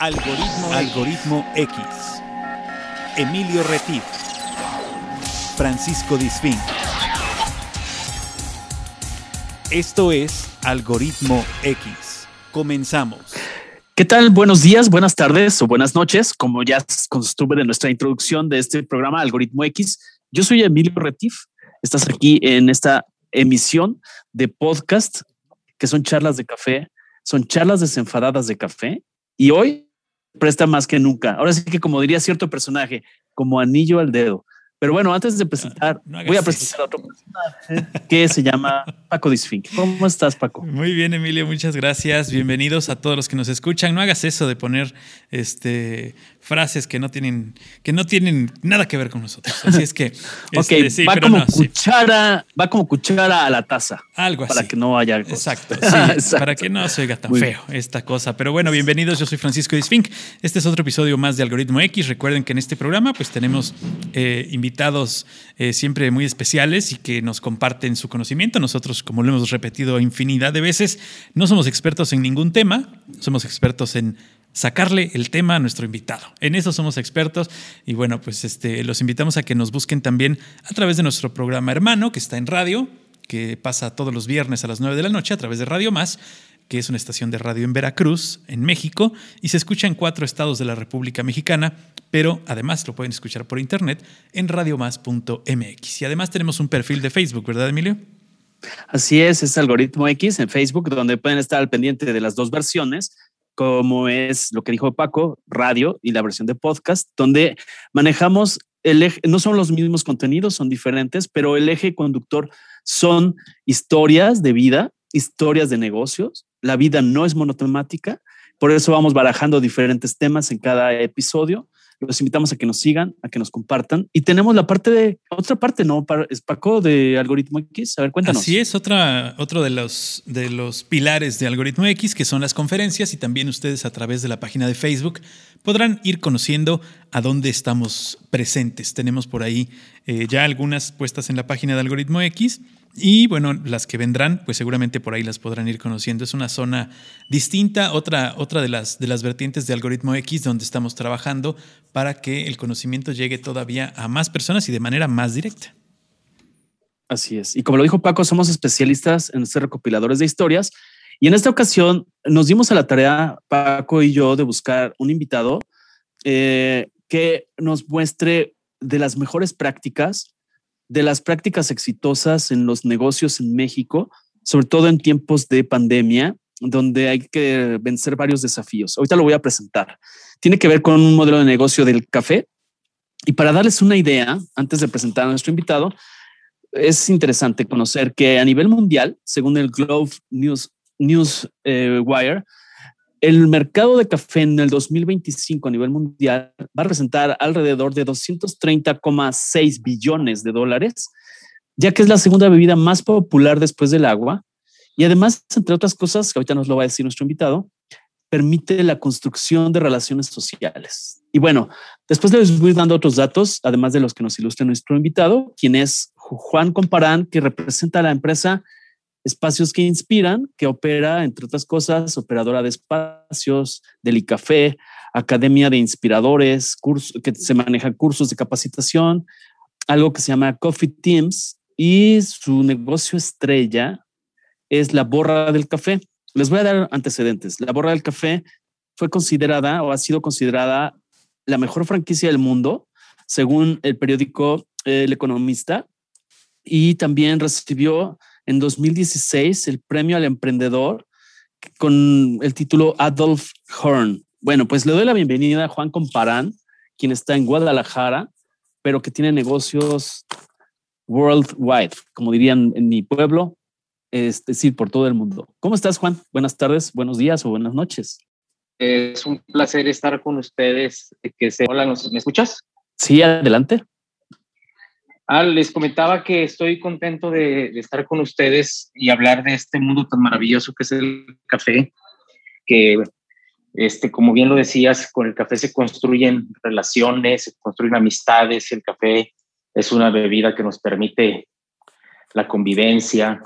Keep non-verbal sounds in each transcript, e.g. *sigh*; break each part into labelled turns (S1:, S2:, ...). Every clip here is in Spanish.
S1: Algoritmo, Algoritmo X. Emilio Retif. Francisco Disfín. Esto es Algoritmo X. Comenzamos.
S2: ¿Qué tal? Buenos días, buenas tardes o buenas noches. Como ya es costumbre de nuestra introducción de este programa Algoritmo X, yo soy Emilio Retif. Estás aquí en esta emisión de podcast que son charlas de café, son charlas desenfadadas de café. Y hoy presta más que nunca. Ahora sí que como diría cierto personaje, como anillo al dedo. Pero bueno, antes de presentar, voy a presentar a otro personaje que se llama Paco Disfink. ¿Cómo estás, Paco?
S3: Muy bien, Emilio, muchas gracias. Bienvenidos a todos los que nos escuchan. No hagas eso de poner este frases que no tienen, que no tienen nada que ver con nosotros. Así es que. *laughs*
S2: ok, este, va, como cuchara, va como cuchara a la taza.
S3: Algo así.
S2: Para que no haya.
S3: Exacto, *laughs* Para que no se oiga tan feo esta cosa. Pero bueno, bienvenidos. Yo soy Francisco Disfink. Este es otro episodio más de Algoritmo X. Recuerden que en este programa, pues tenemos eh, invitados eh, siempre muy especiales y que nos comparten su conocimiento. Nosotros, como lo hemos repetido infinidad de veces, no somos expertos en ningún tema, somos expertos en sacarle el tema a nuestro invitado. En eso somos expertos y bueno, pues este, los invitamos a que nos busquen también a través de nuestro programa hermano que está en radio, que pasa todos los viernes a las 9 de la noche a través de Radio Más, que es una estación de radio en Veracruz, en México, y se escucha en cuatro estados de la República Mexicana, pero además lo pueden escuchar por internet en radiomás.mx. Y además tenemos un perfil de Facebook, ¿verdad, Emilio?
S2: Así es, es Algoritmo X en Facebook, donde pueden estar al pendiente de las dos versiones, como es lo que dijo Paco, radio y la versión de podcast, donde manejamos el eje, no son los mismos contenidos, son diferentes, pero el eje conductor son historias de vida, historias de negocios. La vida no es monotemática, por eso vamos barajando diferentes temas en cada episodio los invitamos a que nos sigan, a que nos compartan. Y tenemos la parte de, otra parte, ¿no? Es Paco de Algoritmo X. A ver, cuéntanos.
S3: Así es, otra, otro de los, de los pilares de Algoritmo X, que son las conferencias y también ustedes a través de la página de Facebook podrán ir conociendo a dónde estamos presentes. Tenemos por ahí eh, ya algunas puestas en la página de Algoritmo X y bueno, las que vendrán, pues seguramente por ahí las podrán ir conociendo. Es una zona distinta, otra, otra de, las, de las vertientes de algoritmo X donde estamos trabajando para que el conocimiento llegue todavía a más personas y de manera más directa.
S2: Así es. Y como lo dijo Paco, somos especialistas en ser recopiladores de historias. Y en esta ocasión nos dimos a la tarea, Paco y yo, de buscar un invitado eh, que nos muestre de las mejores prácticas de las prácticas exitosas en los negocios en México, sobre todo en tiempos de pandemia, donde hay que vencer varios desafíos. Ahorita lo voy a presentar. Tiene que ver con un modelo de negocio del café. Y para darles una idea, antes de presentar a nuestro invitado, es interesante conocer que a nivel mundial, según el Globe News, News eh, Wire, el mercado de café en el 2025 a nivel mundial va a representar alrededor de 230,6 billones de dólares, ya que es la segunda bebida más popular después del agua. Y además, entre otras cosas, que ahorita nos lo va a decir nuestro invitado, permite la construcción de relaciones sociales. Y bueno, después les voy dando otros datos, además de los que nos ilustra nuestro invitado, quien es Juan Comparán, que representa a la empresa Espacios que Inspiran, que opera, entre otras cosas, operadora de espacios, Delicafé, Academia de Inspiradores, curso, que se maneja cursos de capacitación, algo que se llama Coffee Teams, y su negocio estrella es la borra del café. Les voy a dar antecedentes. La borra del café fue considerada o ha sido considerada la mejor franquicia del mundo, según el periódico El Economista, y también recibió en 2016 el premio al emprendedor con el título Adolf Horn. Bueno, pues le doy la bienvenida a Juan Comparán, quien está en Guadalajara, pero que tiene negocios worldwide, como dirían en mi pueblo, es decir, por todo el mundo. ¿Cómo estás, Juan? Buenas tardes, buenos días o buenas noches.
S4: Es un placer estar con ustedes. Que se... Hola, ¿me escuchas?
S2: Sí, adelante.
S4: Ah, les comentaba que estoy contento de, estar con ustedes y hablar de este mundo tan maravilloso que es el café, que, este, como bien lo decías, con el café se construyen relaciones, se construyen amistades, el café es una bebida que nos permite la convivencia,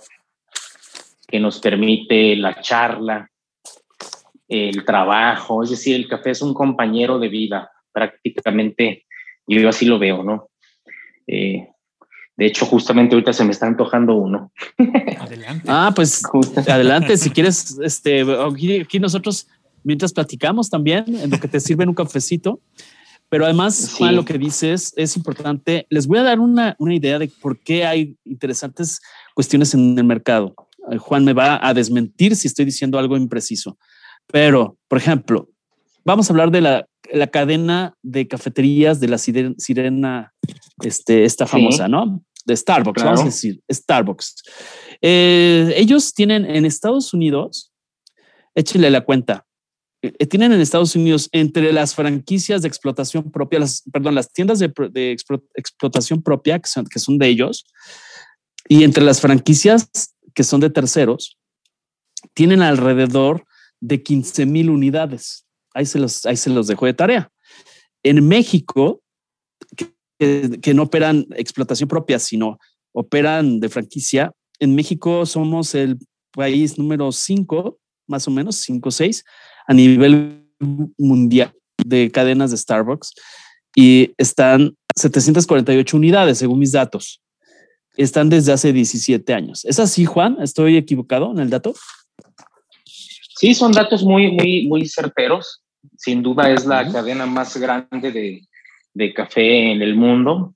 S4: que nos permite la charla. el trabajo, es decir, el café es un compañero de vida, prácticamente, yo así lo veo, ¿no? Eh, de hecho, justamente ahorita se me está antojando uno.
S2: Adelante. ah, pues adelante, si quieres, este, aquí, nosotros, mientras platicamos también, en lo que te sirven un cafecito, pero además, Juan, lo que dices es importante. Les voy a dar una, una idea de por qué hay interesantes cuestiones en el mercado. Eh, Juan me va a desmentir si estoy diciendo algo impreciso. Pero, por ejemplo, vamos a hablar de la, la cadena de cafeterías de la sirena, este, esta famosa, ¿no? De Starbucks, vamos a decir, Starbucks. Eh, ellos tienen en Estados Unidos, échenle la cuenta, eh, tienen en Estados Unidos entre las franquicias de explotación propia, las, perdón, las tiendas de, de explotación propia, que son, que son de ellos, y entre las franquicias que son de terceros, tienen alrededor de 15 mil unidades. Ahí se, los, ahí se los dejo de tarea. En México, que, no operan explotación propia, sino operan de franquicia, en México somos el país número 5, más o menos, 5 o 6, a nivel mundial de cadenas de Starbucks y están 748 unidades, según mis datos. Están desde hace 17 años. ¿Es así, Juan? ¿Estoy equivocado en el dato?
S4: Sí, son datos muy, muy, muy certeros. Sin duda es la cadena más grande de, de café en el mundo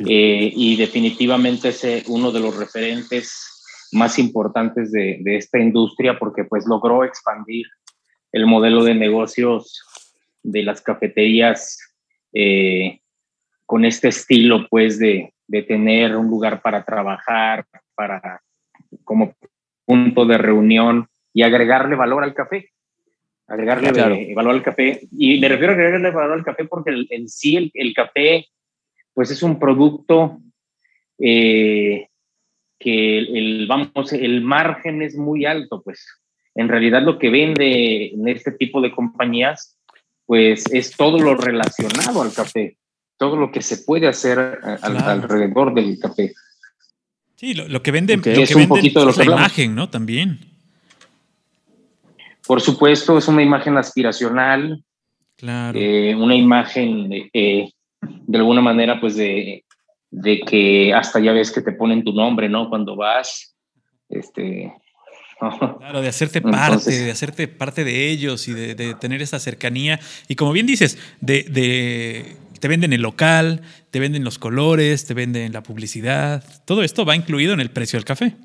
S4: eh, y definitivamente es eh, uno de los referentes más importantes de, de, esta industria porque pues logró expandir el modelo de negocios de las cafeterías eh, con este estilo pues de, de tener un lugar para trabajar, para como punto de reunión y agregarle valor al café. Agregarle valor al café. Y me refiero a agregarle valor al café porque en sí el, café, pues es un producto eh, que el, vamos, el margen es muy alto, pues. En realidad lo que vende en este tipo de compañías, pues es todo lo relacionado al café, todo lo que se puede hacer alrededor del café.
S3: Sí, lo, que vende, es un poquito de la imagen, ¿no? También.
S4: Por supuesto, es una imagen aspiracional, claro. Eh, una imagen eh, de alguna manera, pues de, de, que hasta ya ves que te ponen tu nombre, ¿no? Cuando vas, este...
S3: Claro, de hacerte parte, de hacerte parte de ellos y de, tener esa cercanía. Y como bien dices, de, de, te venden el local, te venden los colores, te venden la publicidad. Todo esto va incluido en el precio del café.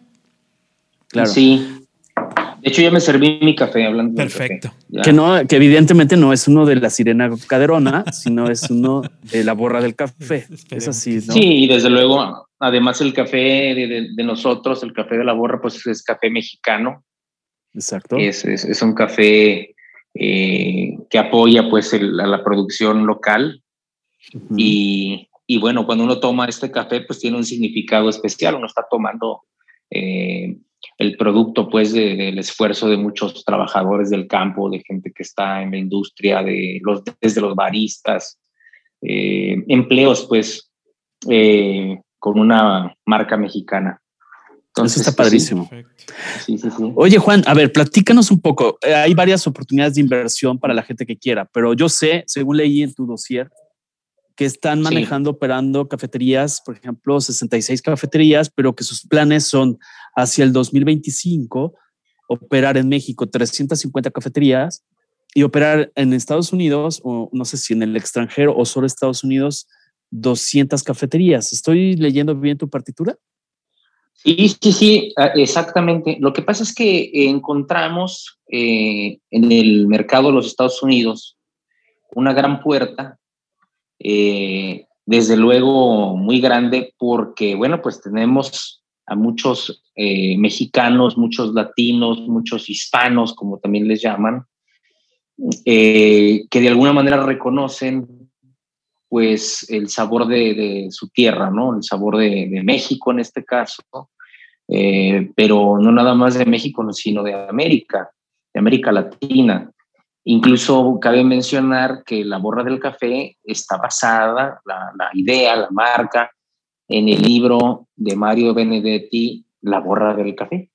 S4: Claro. Sí, de hecho, ya me serví mi café hablando.
S3: Perfecto.
S2: Que no, que evidentemente no es uno de la sirena caderona, sino es uno de la borra del café. Es así, ¿no?
S4: Sí, y desde luego, además el café de, nosotros, el café de la borra, pues es café mexicano.
S2: Exacto.
S4: Es, es, un café eh, que apoya pues a la producción local. y, y, bueno, cuando uno toma este café, pues tiene un significado especial. Uno está tomando eh, el producto pues del esfuerzo de muchos trabajadores del campo, de gente que está en la industria, de los, desde los baristas, eh, empleos pues eh, con una marca mexicana.
S2: Entonces, Eso está pues, padrísimo. Sí, sí, sí. Oye, Juan, a ver, platícanos un poco. Eh, hay varias oportunidades de inversión para la gente que quiera, pero yo sé, según leí en tu dossier, que están manejando, operando cafeterías, por ejemplo, 66 cafeterías, pero que sus planes son hacia el 2025 operar en México 350 cafeterías y operar en Estados Unidos, o no sé si en el extranjero o solo Estados Unidos, 200 cafeterías. ¿Estoy leyendo bien tu partitura?
S4: Sí, sí, sí, exactamente. Lo que pasa es que encontramos eh, en el mercado de los Estados Unidos una gran puerta eh, desde luego muy grande porque, bueno, pues tenemos a muchos eh, mexicanos, muchos latinos, muchos hispanos, como también les llaman, eh, que de alguna manera reconocen pues el sabor de, su tierra, ¿no? El sabor de, México en este caso, pero no nada más de México, sino de América, de América Latina. Incluso cabe mencionar que la borra del café está basada, la, idea, la marca, en el libro de Mario Benedetti, La borra del café.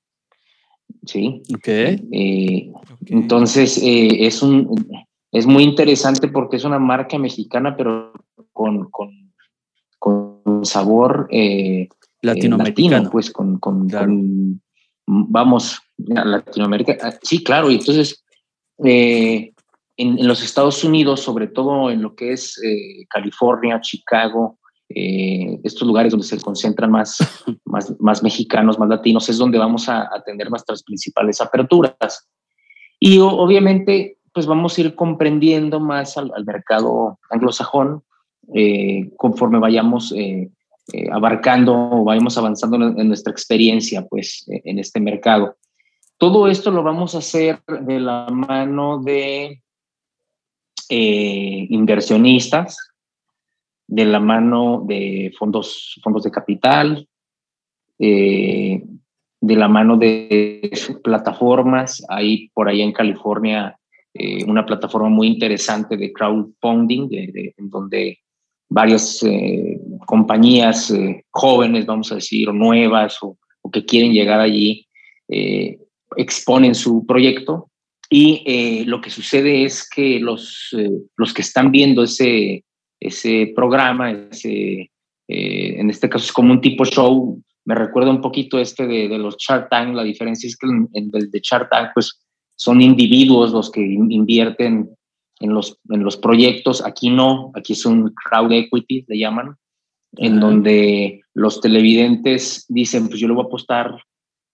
S4: ¿sí?
S2: Ok.
S4: Eh, entonces, eh, es, un, es muy interesante porque es una marca mexicana, pero con, con, con sabor eh,
S2: latinoamericano.
S4: Latino, pues con, con, con vamos, a Latinoamérica. Ah, sí, claro, y entonces en, en, los Estados Unidos, sobre todo en lo que es California, Chicago, eh, estos lugares donde se concentran más, *laughs* más, más, mexicanos, más latinos, es donde vamos a, a tener nuestras principales aperturas. Y obviamente, pues vamos a ir comprendiendo más al, al mercado anglosajón eh, conforme vayamos eh, eh, abarcando o vayamos avanzando en, nuestra experiencia, pues, en este mercado. Todo esto lo vamos a hacer de la mano de eh, inversionistas, de la mano de fondos, fondos de capital, eh, de la mano de plataformas. Hay por ahí en California eh, una plataforma muy interesante de crowdfunding, en donde varias eh, compañías jóvenes, vamos a decir, nuevas, o, o que quieren llegar allí, exponen su proyecto. Y lo que sucede es que los, los que están viendo ese, ese programa, ese, eh, en este caso es como un tipo show, me recuerda un poquito este de, de los Shark Tank, la diferencia es que en, en el de Shark Tank pues son individuos los que invierten en los, en los proyectos, aquí no, aquí es un crowd equity, le llaman, en donde los televidentes dicen, pues yo le voy a apostar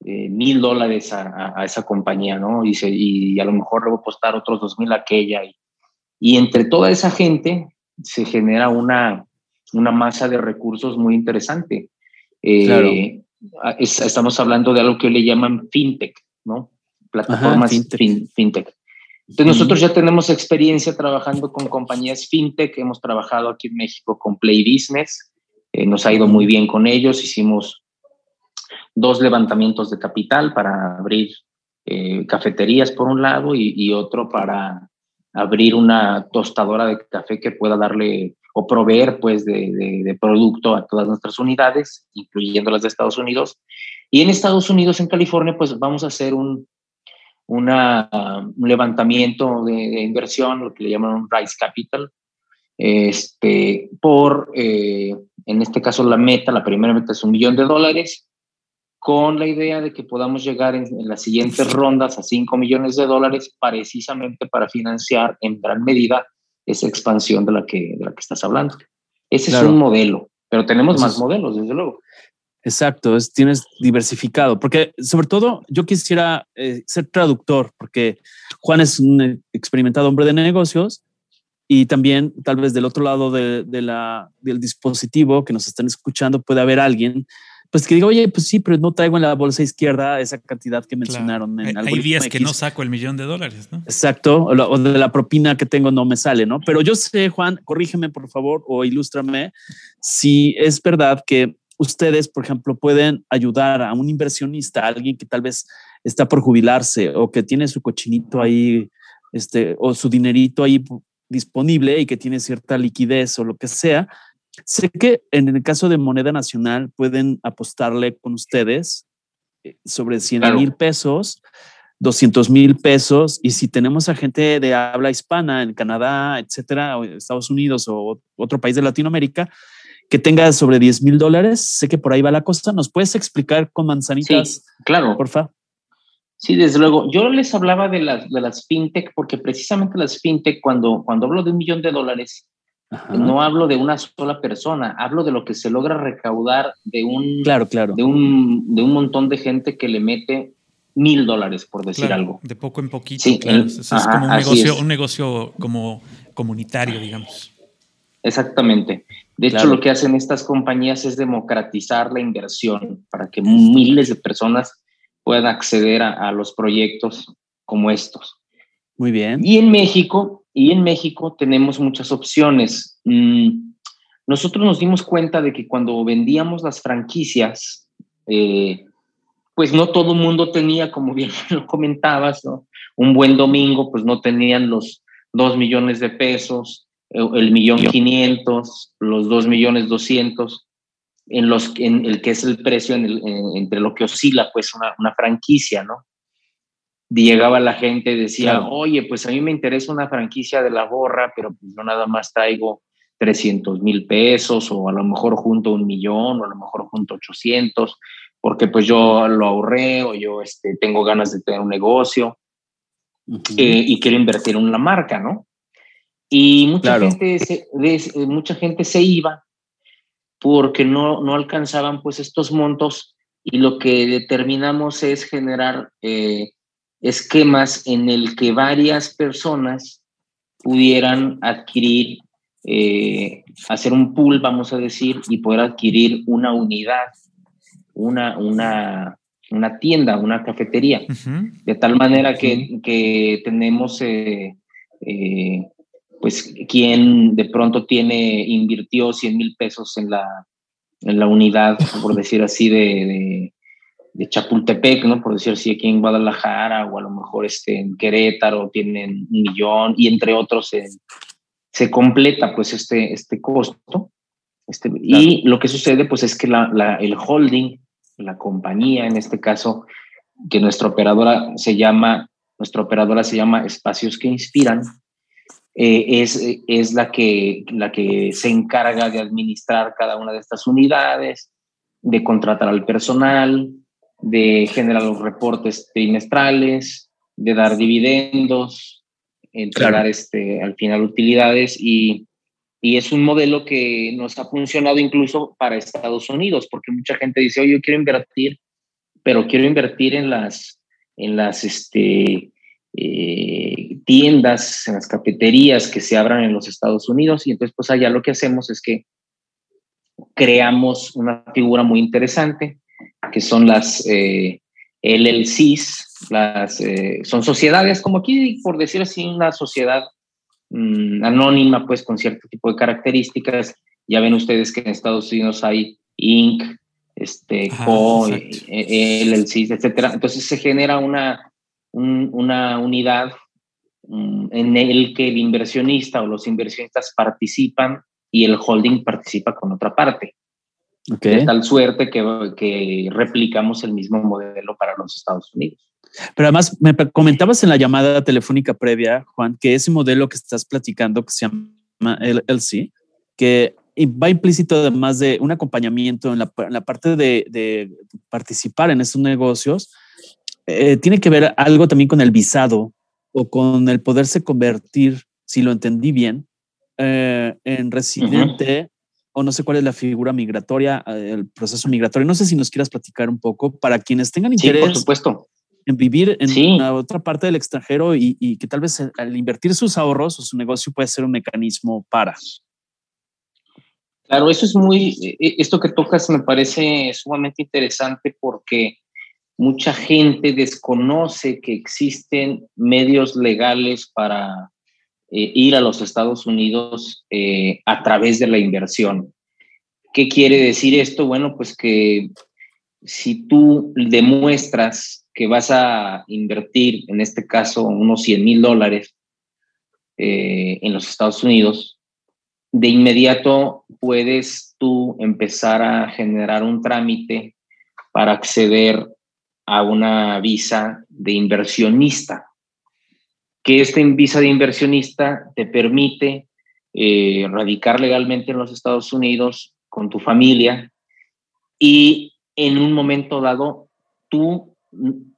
S4: eh, mil dólares a, a, esa compañía, ¿no? Y, y, a lo mejor le voy a apostar otros dos mil a aquella. Y, y entre toda esa gente se genera una, una masa de recursos muy interesante. Eh, claro. es, estamos hablando de algo que le llaman fintech, ¿no? Plataformas Ajá, fintech. Fin, fintech. Entonces nosotros ya tenemos experiencia trabajando con compañías fintech, hemos trabajado aquí en México con Play Business, eh, nos ha ido muy bien con ellos, hicimos dos levantamientos de capital para abrir eh, cafeterías por un lado y, y, otro para abrir una tostadora de café que pueda darle o proveer pues de, producto a todas nuestras unidades, incluyendo las de Estados Unidos. Y en Estados Unidos, en California, pues vamos a hacer un, un levantamiento de, de, inversión, lo que le llaman un Rise Capital, este, por, eh, en este caso, la meta, la primera meta es un millón de dólares, con la idea de que podamos llegar en, en, las siguientes rondas a 5 millones de dólares precisamente para financiar en gran medida esa expansión de la que, de la que estás hablando. Ese claro. es un modelo, pero tenemos más modelos, desde luego.
S2: Exacto, es, tienes diversificado, porque sobre todo yo quisiera eh, ser traductor, porque Juan es un experimentado hombre de negocios y también tal vez del otro lado de, de la, del dispositivo que nos están escuchando puede haber alguien pues que diga, oye, pues sí, pero no traigo en la bolsa izquierda esa cantidad que mencionaron.
S3: Claro. En Hay días X. que no saco el millón de dólares, ¿no?
S2: Exacto, o, la, o, de la propina que tengo no me sale, ¿no? Pero yo sé, Juan, corrígeme por favor o ilústrame si es verdad que ustedes, por ejemplo, pueden ayudar a un inversionista, a alguien que tal vez está por jubilarse o que tiene su cochinito ahí, este, o su dinerito ahí disponible y que tiene cierta liquidez o lo que sea, Sé que en el caso de moneda nacional pueden apostarle con ustedes eh, sobre 100 claro. mil pesos, 200 mil pesos, y si tenemos a gente de habla hispana en Canadá, etcétera, o Estados Unidos o otro país de Latinoamérica, que tenga sobre 10 mil dólares, sé que por ahí va la cosa. ¿Nos puedes explicar con manzanitas?
S4: Sí, claro.
S2: Por favor.
S4: Sí, desde luego. Yo les hablaba de las, de las fintech porque precisamente las fintech, cuando, cuando hablo de un millón de dólares, Ajá. No hablo de una sola persona, hablo de lo que se logra recaudar de un,
S2: claro, claro.
S4: De un, de un montón de gente que le mete mil dólares, por decir
S3: claro,
S4: algo.
S3: De poco en poquito, sí, claro. es, ajá, como un negocio, es. un negocio como comunitario, digamos.
S4: Exactamente. De hecho, lo que hacen estas compañías es democratizar la inversión para que miles de personas puedan acceder a, a los proyectos como estos.
S2: Muy bien.
S4: Y en México, y en México tenemos muchas opciones. Mm, nosotros nos dimos cuenta de que cuando vendíamos las franquicias, eh, pues no todo el mundo tenía, como bien *laughs* lo comentabas, ¿no? un buen domingo, pues no tenían los dos millones de pesos, el millón quinientos, los dos millones doscientos, en los en el que es el precio en el, en, entre lo que oscila pues una franquicia, ¿no? Llegaba la gente y decía, oye, pues a mí me interesa una franquicia de la gorra, pero pues yo nada más traigo 300 mil pesos o a lo mejor junto un millón o a lo mejor junto 800, porque pues yo lo ahorré o yo este, tengo ganas de tener un negocio eh, y quiero invertir en una marca, ¿no? Y mucha, gente se, mucha gente se iba porque no, no alcanzaban pues estos montos y lo que determinamos es generar eh, esquemas en el que varias personas pudieran adquirir, eh, hacer un pool, vamos a decir, y poder adquirir una unidad, una, una, una tienda, una cafetería, de tal manera que, que tenemos, eh, eh, pues, quien de pronto tiene, invirtió 100 mil pesos en la, en la unidad, por decir así, de, de, Chapultepec, ¿no? Por decir así, aquí en Guadalajara o a lo mejor este, en Querétaro tienen un millón y entre otros se completa pues este, este costo. Este, Y lo que sucede pues es que la, la, el holding, la compañía en este caso, que nuestra operadora se llama, nuestra operadora se llama Espacios que Inspiran, eh, es, es la, que, la que se encarga de administrar cada una de estas unidades, de contratar al personal, de generar los reportes trimestrales, de dar dividendos, entregar este, al final utilidades y, y, es un modelo que nos ha funcionado incluso para Estados Unidos, porque mucha gente dice, oye, yo quiero invertir, pero quiero invertir en las, en las, este, eh, tiendas, en las cafeterías que se abran en los Estados Unidos. Y entonces, pues allá lo que hacemos es que creamos una figura muy interesante, que son las eh, LLCs, las, eh, son sociedades, como aquí, por decir así, una sociedad mm, anónima, pues con cierto tipo de características. Ya ven ustedes que en Estados Unidos hay Inc., este, Co, LLCs, etcétera. Entonces se genera una una unidad mm, en el que el inversionista o los inversionistas participan y el holding participa con otra parte. De tal suerte que, que replicamos el mismo modelo para los Estados Unidos.
S2: Pero además, me comentabas en la llamada telefónica previa, Juan, que ese modelo que estás platicando, que se llama LLC, que va implícito además de un acompañamiento en la, en la parte de, de, participar en estos negocios, eh, tiene que ver algo también con el visado o con el poderse convertir, si lo entendí bien, eh, en residente o no sé cuál es la figura migratoria, eh, el proceso migratorio. No sé si nos quieras platicar un poco para quienes tengan interés.
S4: por supuesto.
S2: En vivir en otra parte del extranjero y, y, que tal vez al invertir sus ahorros o su negocio puede ser un mecanismo para.
S4: Claro, eso es muy, esto que tocas me parece sumamente interesante porque mucha gente desconoce que existen medios legales para eh, ir a los Estados Unidos eh, a través de la inversión. ¿Qué quiere decir esto? Bueno, pues que si tú demuestras que vas a invertir, en este caso, unos 100 mil dólares eh, en los Estados Unidos, de inmediato puedes tú empezar a generar un trámite para acceder a una visa de inversionista, que esta visa de inversionista te permite eh, radicar legalmente en los Estados Unidos con tu familia y en un momento dado tú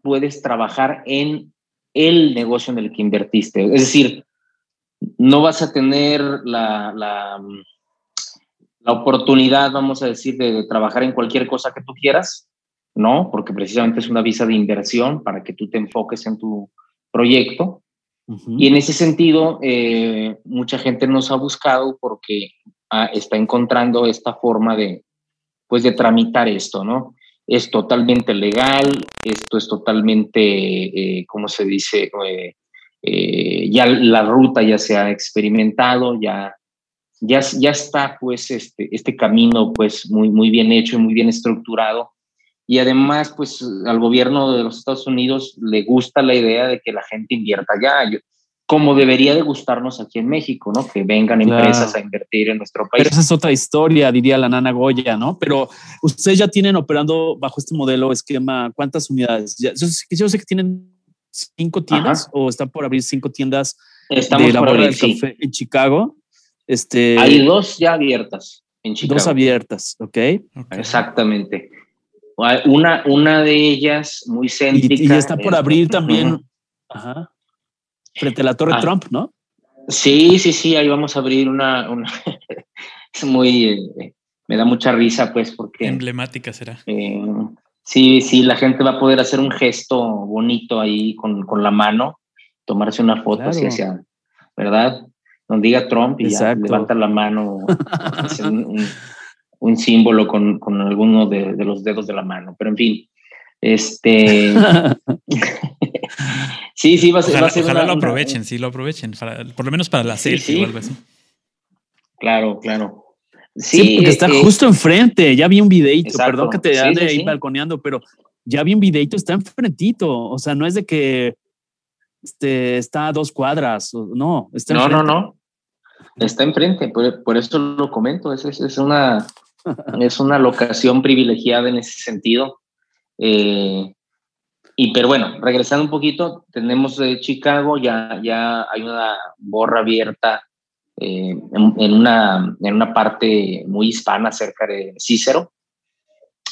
S4: puedes trabajar en el negocio en el que invertiste. Es decir, no vas a tener la, la, la oportunidad, vamos a decir, de trabajar en cualquier cosa que tú quieras, ¿no? Porque precisamente es una visa de inversión para que tú te enfoques en tu proyecto. Y en ese sentido, eh, mucha gente nos ha buscado porque ah, está encontrando esta forma de, pues, de tramitar esto, ¿no? Es totalmente legal, esto es totalmente, eh, ¿cómo se dice? Eh, ya la ruta ya se ha experimentado, ya, ya, ya está, pues, este, este camino, pues, muy, muy bien hecho y muy bien estructurado y además, pues al gobierno de los Estados Unidos le gusta la idea de que la gente invierta allá, como debería de gustarnos aquí en México, ¿no? Que vengan empresas a invertir en nuestro país.
S2: Pero esa es otra historia, diría la nana Goya, ¿no? Pero ustedes ya tienen operando bajo este modelo, esquema, ¿cuántas unidades? yo, sé, que tienen cinco tiendas o están por abrir cinco tiendas
S4: Estamos
S2: de la
S4: por abrir,
S2: del
S4: sí.
S2: Café en Chicago. Este,
S4: Hay dos ya abiertas en Chicago.
S2: dos abiertas, ¿ok?
S3: Ok.
S4: Exactamente. Una, una de ellas muy céntrica.
S2: y está por
S4: es-
S2: abrir también, ajá, frente a la Torre
S4: Ah.
S2: Trump, ¿no?
S4: Sí, sí, sí, ahí vamos a abrir una. una *laughs* es muy. eh, me da mucha risa, pues, porque.
S3: Emblemática será.
S4: eh, sí, sí, la gente va a poder hacer un gesto bonito ahí con, con la mano, tomarse una foto así
S2: Claro.
S4: hacia. ¿Verdad? Donde diga Trump y ya levanta la mano, *laughs* un- un símbolo con, con alguno de, de los dedos de la mano. Pero en fin, este. *laughs* sí, sí, va a ser. va
S3: Ojalá,
S4: a ser
S3: ojalá
S4: una-
S3: lo
S4: una-
S3: aprovechen, sí, lo aprovechen. para- por lo menos para la
S4: Sí,
S3: selfie
S4: sí.
S3: o algo así.
S4: Claro, claro.
S2: Sí, porque está
S4: eh,
S2: justo enfrente. Ya vi un videito,
S4: Exacto.
S2: perdón que te ande
S4: sí,
S2: ahí
S4: sí.
S2: balconeando, pero ya vi un videito, está enfrentito. O sea, no es de que este, está a dos cuadras. No, está
S4: No, no, no. Está enfrente, por, por eso lo comento. Es, es, es una, es una locación privilegiada en ese sentido. Eh, y pero bueno, regresando un poquito, tenemos de Chicago, ya, ya hay una borra abierta eh, en, una, en una parte muy hispana cerca de Cícero.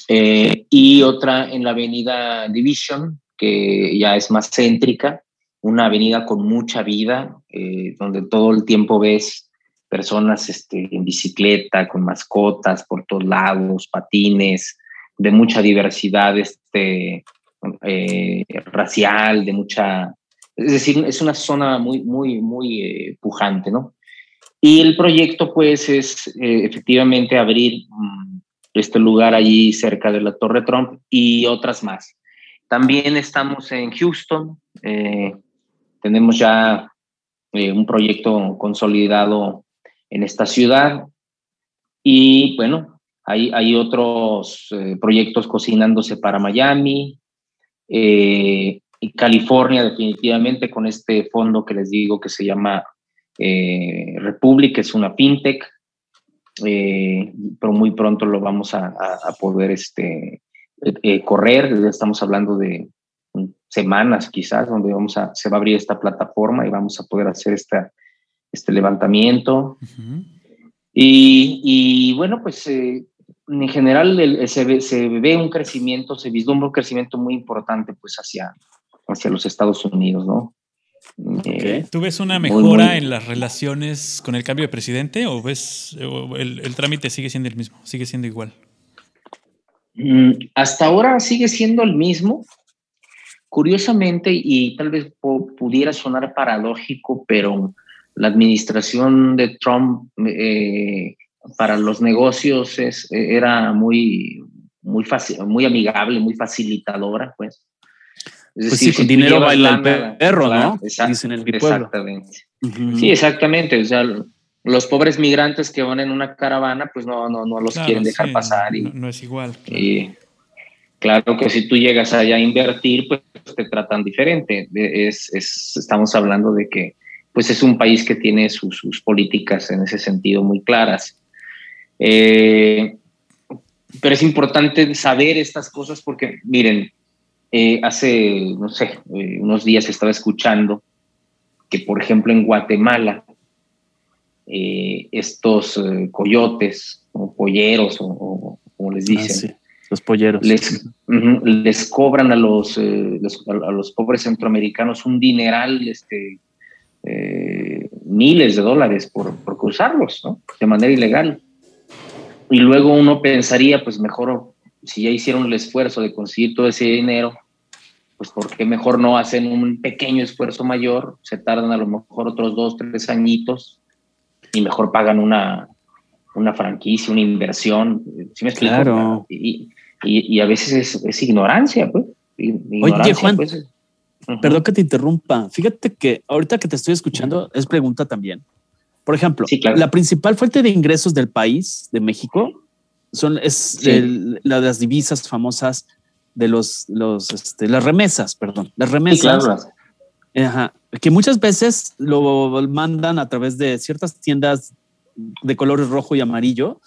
S4: Eh, y otra en la avenida Division, que ya es más céntrica, una avenida con mucha vida, eh, donde todo el tiempo ves personas este, en bicicleta, con mascotas por todos lados, patines, de mucha diversidad este, eh, racial, de mucha... Es decir, es una zona muy, muy, muy eh, pujante, ¿no? Y el proyecto, pues, es eh, efectivamente abrir mm, este lugar allí cerca de la Torre Trump y otras más. También estamos en Houston, eh, tenemos ya eh, un proyecto consolidado en esta ciudad. Y bueno, hay, hay otros eh, proyectos cocinándose para Miami eh, y California definitivamente con este fondo que les digo que se llama eh, Republic, es una fintech, eh, pero muy pronto lo vamos a, a, a poder este, eh, eh, correr, estamos hablando de semanas quizás, donde vamos a, se va a abrir esta plataforma y vamos a poder hacer esta, este levantamiento. Y, y bueno, pues eh, en general el- se, ve, se ve un crecimiento, se vislumbra un crecimiento muy importante pues hacia, hacia los Estados Unidos, ¿no? Eh,
S3: ¿Tú ves una mejora
S4: muy-
S3: en las relaciones con el cambio de presidente o ves o el, el trámite sigue siendo el mismo, sigue siendo igual?
S4: Mm, Hasta ahora sigue siendo el mismo. Curiosamente, y tal vez pudiera sonar paradójico, pero la administración de Trump eh, para los negocios es, era muy, muy, fácil, muy amigable, muy facilitadora, pues. Es
S2: Pues sí, con
S4: si
S2: dinero baila el perro, ¿no?
S4: exact-
S2: Dicen en mi pueblo.
S4: Exactamente. Sí, exactamente. O sea, los pobres migrantes que van en una caravana, pues no, no, no los
S3: Claro,
S4: quieren dejar
S3: sí,
S4: pasar. Y,
S3: no, no es igual. claro.
S4: y claro que si tú llegas allá a invertir, pues te tratan diferente. Es- estamos hablando de que pues es un país que tiene sus, sus políticas en ese sentido muy claras. Eh, pero es importante saber estas cosas porque, miren, eh, hace, no sé, eh, unos días estaba escuchando que, por ejemplo, en Guatemala, estos coyotes o polleros o, o como les
S2: Ah,
S4: dicen,
S2: sí, Los polleros.
S4: les, cobran a los, los- a los pobres centroamericanos un dineral, este, eh, miles de dólares por, por cruzarlos, ¿no? De manera ilegal. Y luego uno pensaría, pues mejor, si ya hicieron el esfuerzo de conseguir todo ese dinero, pues ¿por qué mejor no hacen un pequeño esfuerzo mayor? Se tardan a lo mejor otros dos, tres añitos y mejor pagan una, una franquicia, una inversión. ¿Sí me explico?
S2: Claro.
S4: Y, y, y a veces es, es ignorancia, pues. Ignorancia,
S2: Juan,
S4: pues.
S2: Perdón que te interrumpa. Fíjate que ahorita que te estoy escuchando es pregunta también. Por ejemplo,
S4: Sí, claro.
S2: la principal fuente de ingresos del país, de México, son es
S4: Sí.
S2: el- la de las divisas famosas de los, los este, las remesas, perdón, las
S4: Sí,
S2: remesas.
S4: claro.
S2: Ajá, que muchas veces lo mandan a través de ciertas tiendas de colores rojo y amarillo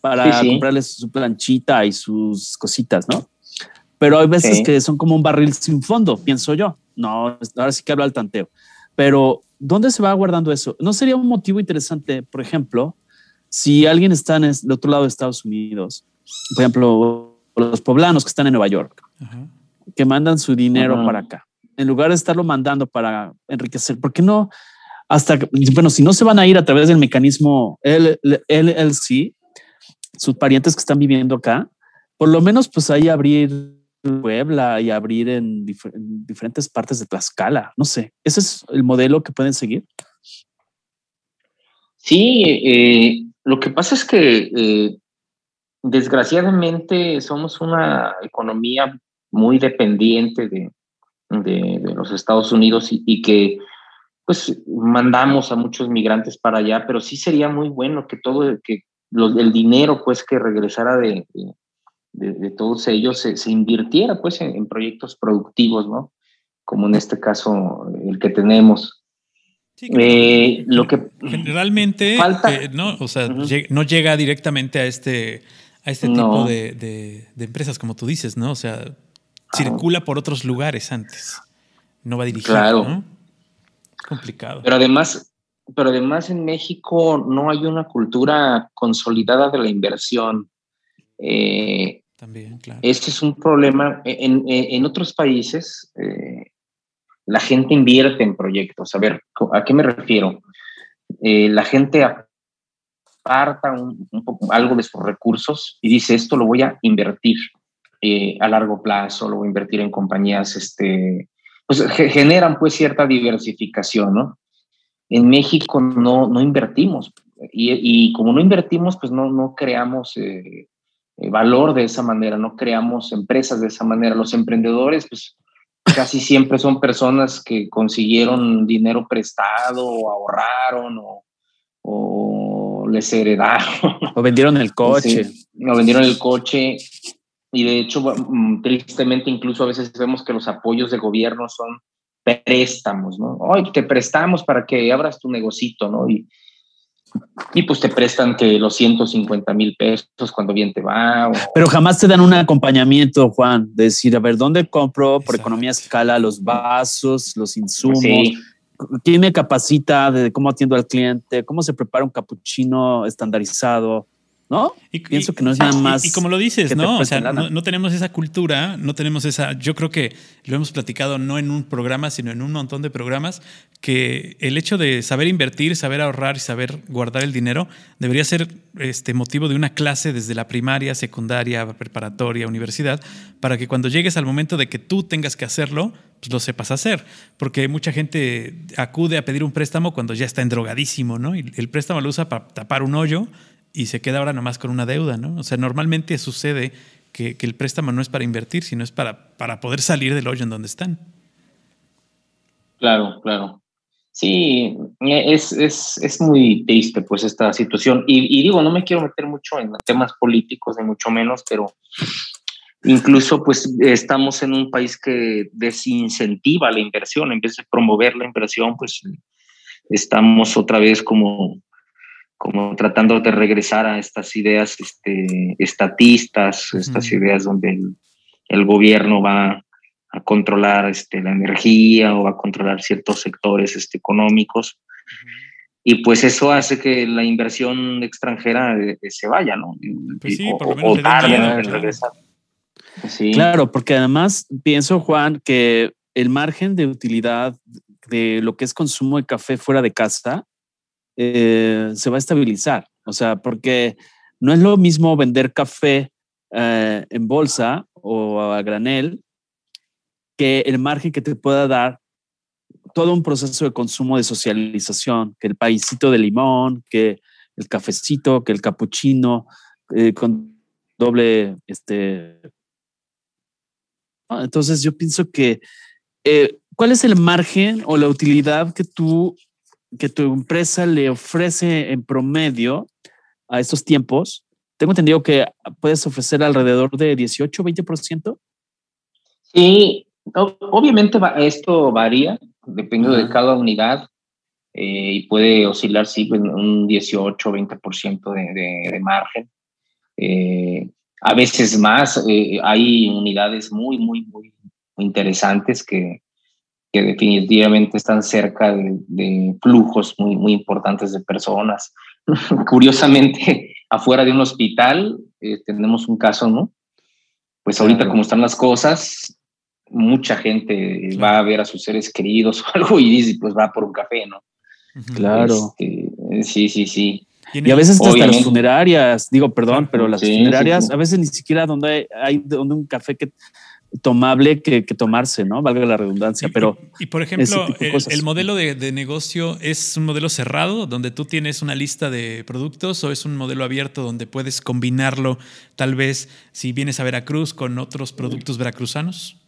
S2: para comprarles su planchita y sus cositas, ¿no? Pero hay veces que son como un barril sin fondo, pienso yo. No, ahora sí que hablo al tanteo. Pero, ¿dónde se va guardando eso? ¿No sería un motivo interesante, por ejemplo, si alguien está en el otro lado de Estados Unidos, por ejemplo, los poblanos que están en Nueva York, que mandan su dinero para acá, en lugar de estarlo mandando para enriquecer, ¿por qué no? Hasta, bueno, si no se van a ir a través del mecanismo LLC, sus parientes que están viviendo acá, por lo menos pues ahí abrir Puebla y abrir en, diferentes partes de Tlaxcala. No sé, ese es el modelo que pueden seguir.
S4: Sí, eh, lo que pasa es que eh, desgraciadamente somos una economía muy dependiente de, los Estados Unidos y, que pues mandamos a muchos migrantes para allá, pero sí sería muy bueno que todo, que el dinero pues que regresara de, de, todos ellos se, invirtiera pues en, proyectos productivos, ¿no? Como en este caso el que tenemos.
S3: Eh, lo que generalmente eh, no, o sea, no llega directamente a este a este tipo de, empresas, como tú dices, ¿no? O sea, circula por otros lugares antes. No va dirigido, claro. ¿no? Complicado.
S4: Pero además, pero además en México no hay una cultura consolidada de la inversión. Eh,
S3: También, claro.
S4: Este es un problema. En, otros países, eh, la gente invierte en proyectos. A ver, ¿a qué me refiero? Eh, la gente aparta un, poco, algo de sus recursos y dice, esto lo voy a invertir a largo plazo, lo voy a invertir en compañías, este, pues generan pues cierta diversificación, ¿no? En México no, no invertimos y, y, como no invertimos, pues no, no creamos eh, eh, valor de esa manera, no creamos empresas de esa manera. Los emprendedores, pues casi siempre son personas que consiguieron dinero prestado o ahorraron o, o les heredaron.
S2: O vendieron el coche.
S4: o vendieron el coche. Y de hecho, mm, tristemente, incluso a veces vemos que los apoyos de gobierno son préstamos, ¿no? Hoy te prestamos para que abras tu negocito, ¿no? Y, y pues te prestan que los 150 mil pesos cuando bien te va.
S2: Pero jamás te dan un acompañamiento, Juan, de decir, a ver, ¿dónde compro por economía escala los vasos, los insumos? ¿Quién me capacita de cómo atiendo al cliente? ¿Cómo se prepara un capuchino estandarizado? ¿No? Y, Pienso que no es nada más.
S3: Y, como lo dices, ¿no? O sea, no, tenemos esa cultura, no tenemos esa. Yo creo que lo hemos platicado no en un programa, sino en un montón de programas, que el hecho de saber invertir, saber ahorrar y saber guardar el dinero debería ser este motivo de una clase desde la primaria, secundaria, preparatoria, universidad, para que cuando llegues al momento de que tú tengas que hacerlo, pues lo sepas hacer. Porque mucha gente acude a pedir un préstamo cuando ya está endrogadísimo, ¿no? Y el préstamo lo usa para tapar un hoyo y se queda ahora nomás con una deuda, ¿no? O sea, normalmente sucede que, el préstamo no es para invertir, sino es para, para poder salir del hoyo en donde están.
S4: Claro, claro. Sí, es, es, muy triste pues esta situación. Y, digo, no me quiero meter mucho en temas políticos, ni mucho menos, pero incluso pues estamos en un país que desincentiva la inversión, en vez de promover la inversión, pues estamos otra vez como como tratando de regresar a estas ideas este, estatistas, estas ideas donde el, gobierno va a controlar este, la energía o va a controlar ciertos sectores este, económicos. Y pues eso hace que la inversión extranjera eh, se vaya, ¿no?
S3: Pues sí, por lo menos o,
S2: regresar. Sí. Claro, porque además pienso, Juan, que el margen de utilidad de lo que es consumo de café fuera de casa eh, se va a estabilizar. O sea, porque no es lo mismo vender café eh, en bolsa o a granel que el margen que te pueda dar todo un proceso de consumo de socialización, que el paisito de limón, que el cafecito, que el capuchino eh, con doble, este... Entonces yo pienso que, ¿cuál es el margen o la utilidad que tú que tu empresa le ofrece en promedio a estos tiempos, tengo entendido que puedes ofrecer alrededor de 18, 20%.
S4: Sí, obviamente esto varía, depende de cada unidad eh, y puede oscilar, sí, un 18, 20% de, de, de margen. Eh, a veces más. Eh, hay unidades muy, muy, muy interesantes que, que definitivamente están cerca de, flujos muy, muy importantes de personas. *laughs* Curiosamente, *laughs* afuera de un hospital eh, tenemos un caso, ¿no? Pues ahorita como están las cosas, mucha gente va a ver a sus seres queridos *laughs* o algo y dice, pues va por un café, ¿no?
S2: Claro.
S4: Este, sí, sí, sí.
S2: Y a veces hasta las funerarias, digo, perdón, pero las funerarias, a veces ni siquiera donde hay, donde un café que tomable que, tomarse, ¿no? Valga la redundancia, pero...
S3: Y, por ejemplo, el, modelo de, negocio es un modelo cerrado, donde tú tienes una lista de productos, o es un modelo abierto donde puedes combinarlo, tal vez, si vienes a Veracruz, con otros productos veracruzanos?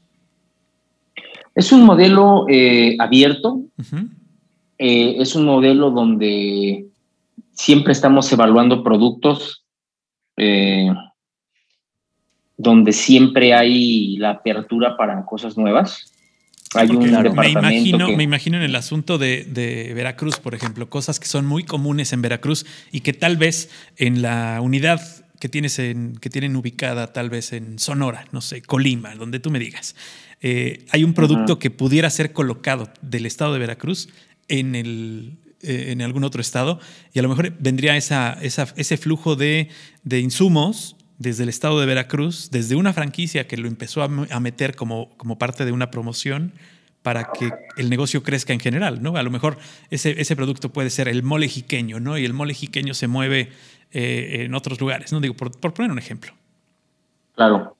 S4: Es un modelo eh, abierto, eh, es un modelo donde siempre estamos evaluando productos, eh, donde siempre hay la apertura para cosas nuevas.
S3: Hay un me imagino, me imagino en el asunto de, Veracruz, por ejemplo, cosas que son muy comunes en Veracruz y que tal vez en la unidad que tienes en, que tienen ubicada, tal vez en Sonora, no sé, Colima, donde tú me digas, eh, hay un producto que pudiera ser colocado del estado de Veracruz en el, eh, en algún otro estado y a lo mejor vendría esa, ese flujo de, insumos desde el estado de Veracruz, desde una franquicia que lo empezó a, meter como, como parte de una promoción para que el negocio crezca en general, ¿no? A lo mejor ese, ese producto puede ser el mole jiqueño, ¿no? Y el mole jiqueño se mueve eh, en otros lugares, ¿no? Digo, por, poner un ejemplo.
S4: Claro.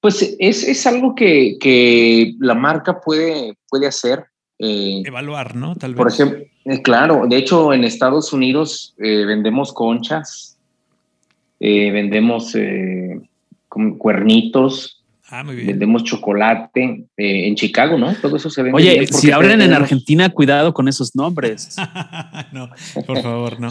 S4: Pues es, es algo que, que, la marca puede, puede hacer.
S3: Eh, Evaluar, ¿no?
S4: Tal vez. Por ejemplo, eh, claro, de hecho en Estados Unidos eh, vendemos conchas, vendemos cuernitos, ah, vendemos chocolate, en Chicago, ¿no? Todo eso se vende.
S2: Oye, si abren en Argentina, cuidado con esos nombres. *laughs*
S3: no, por favor, no.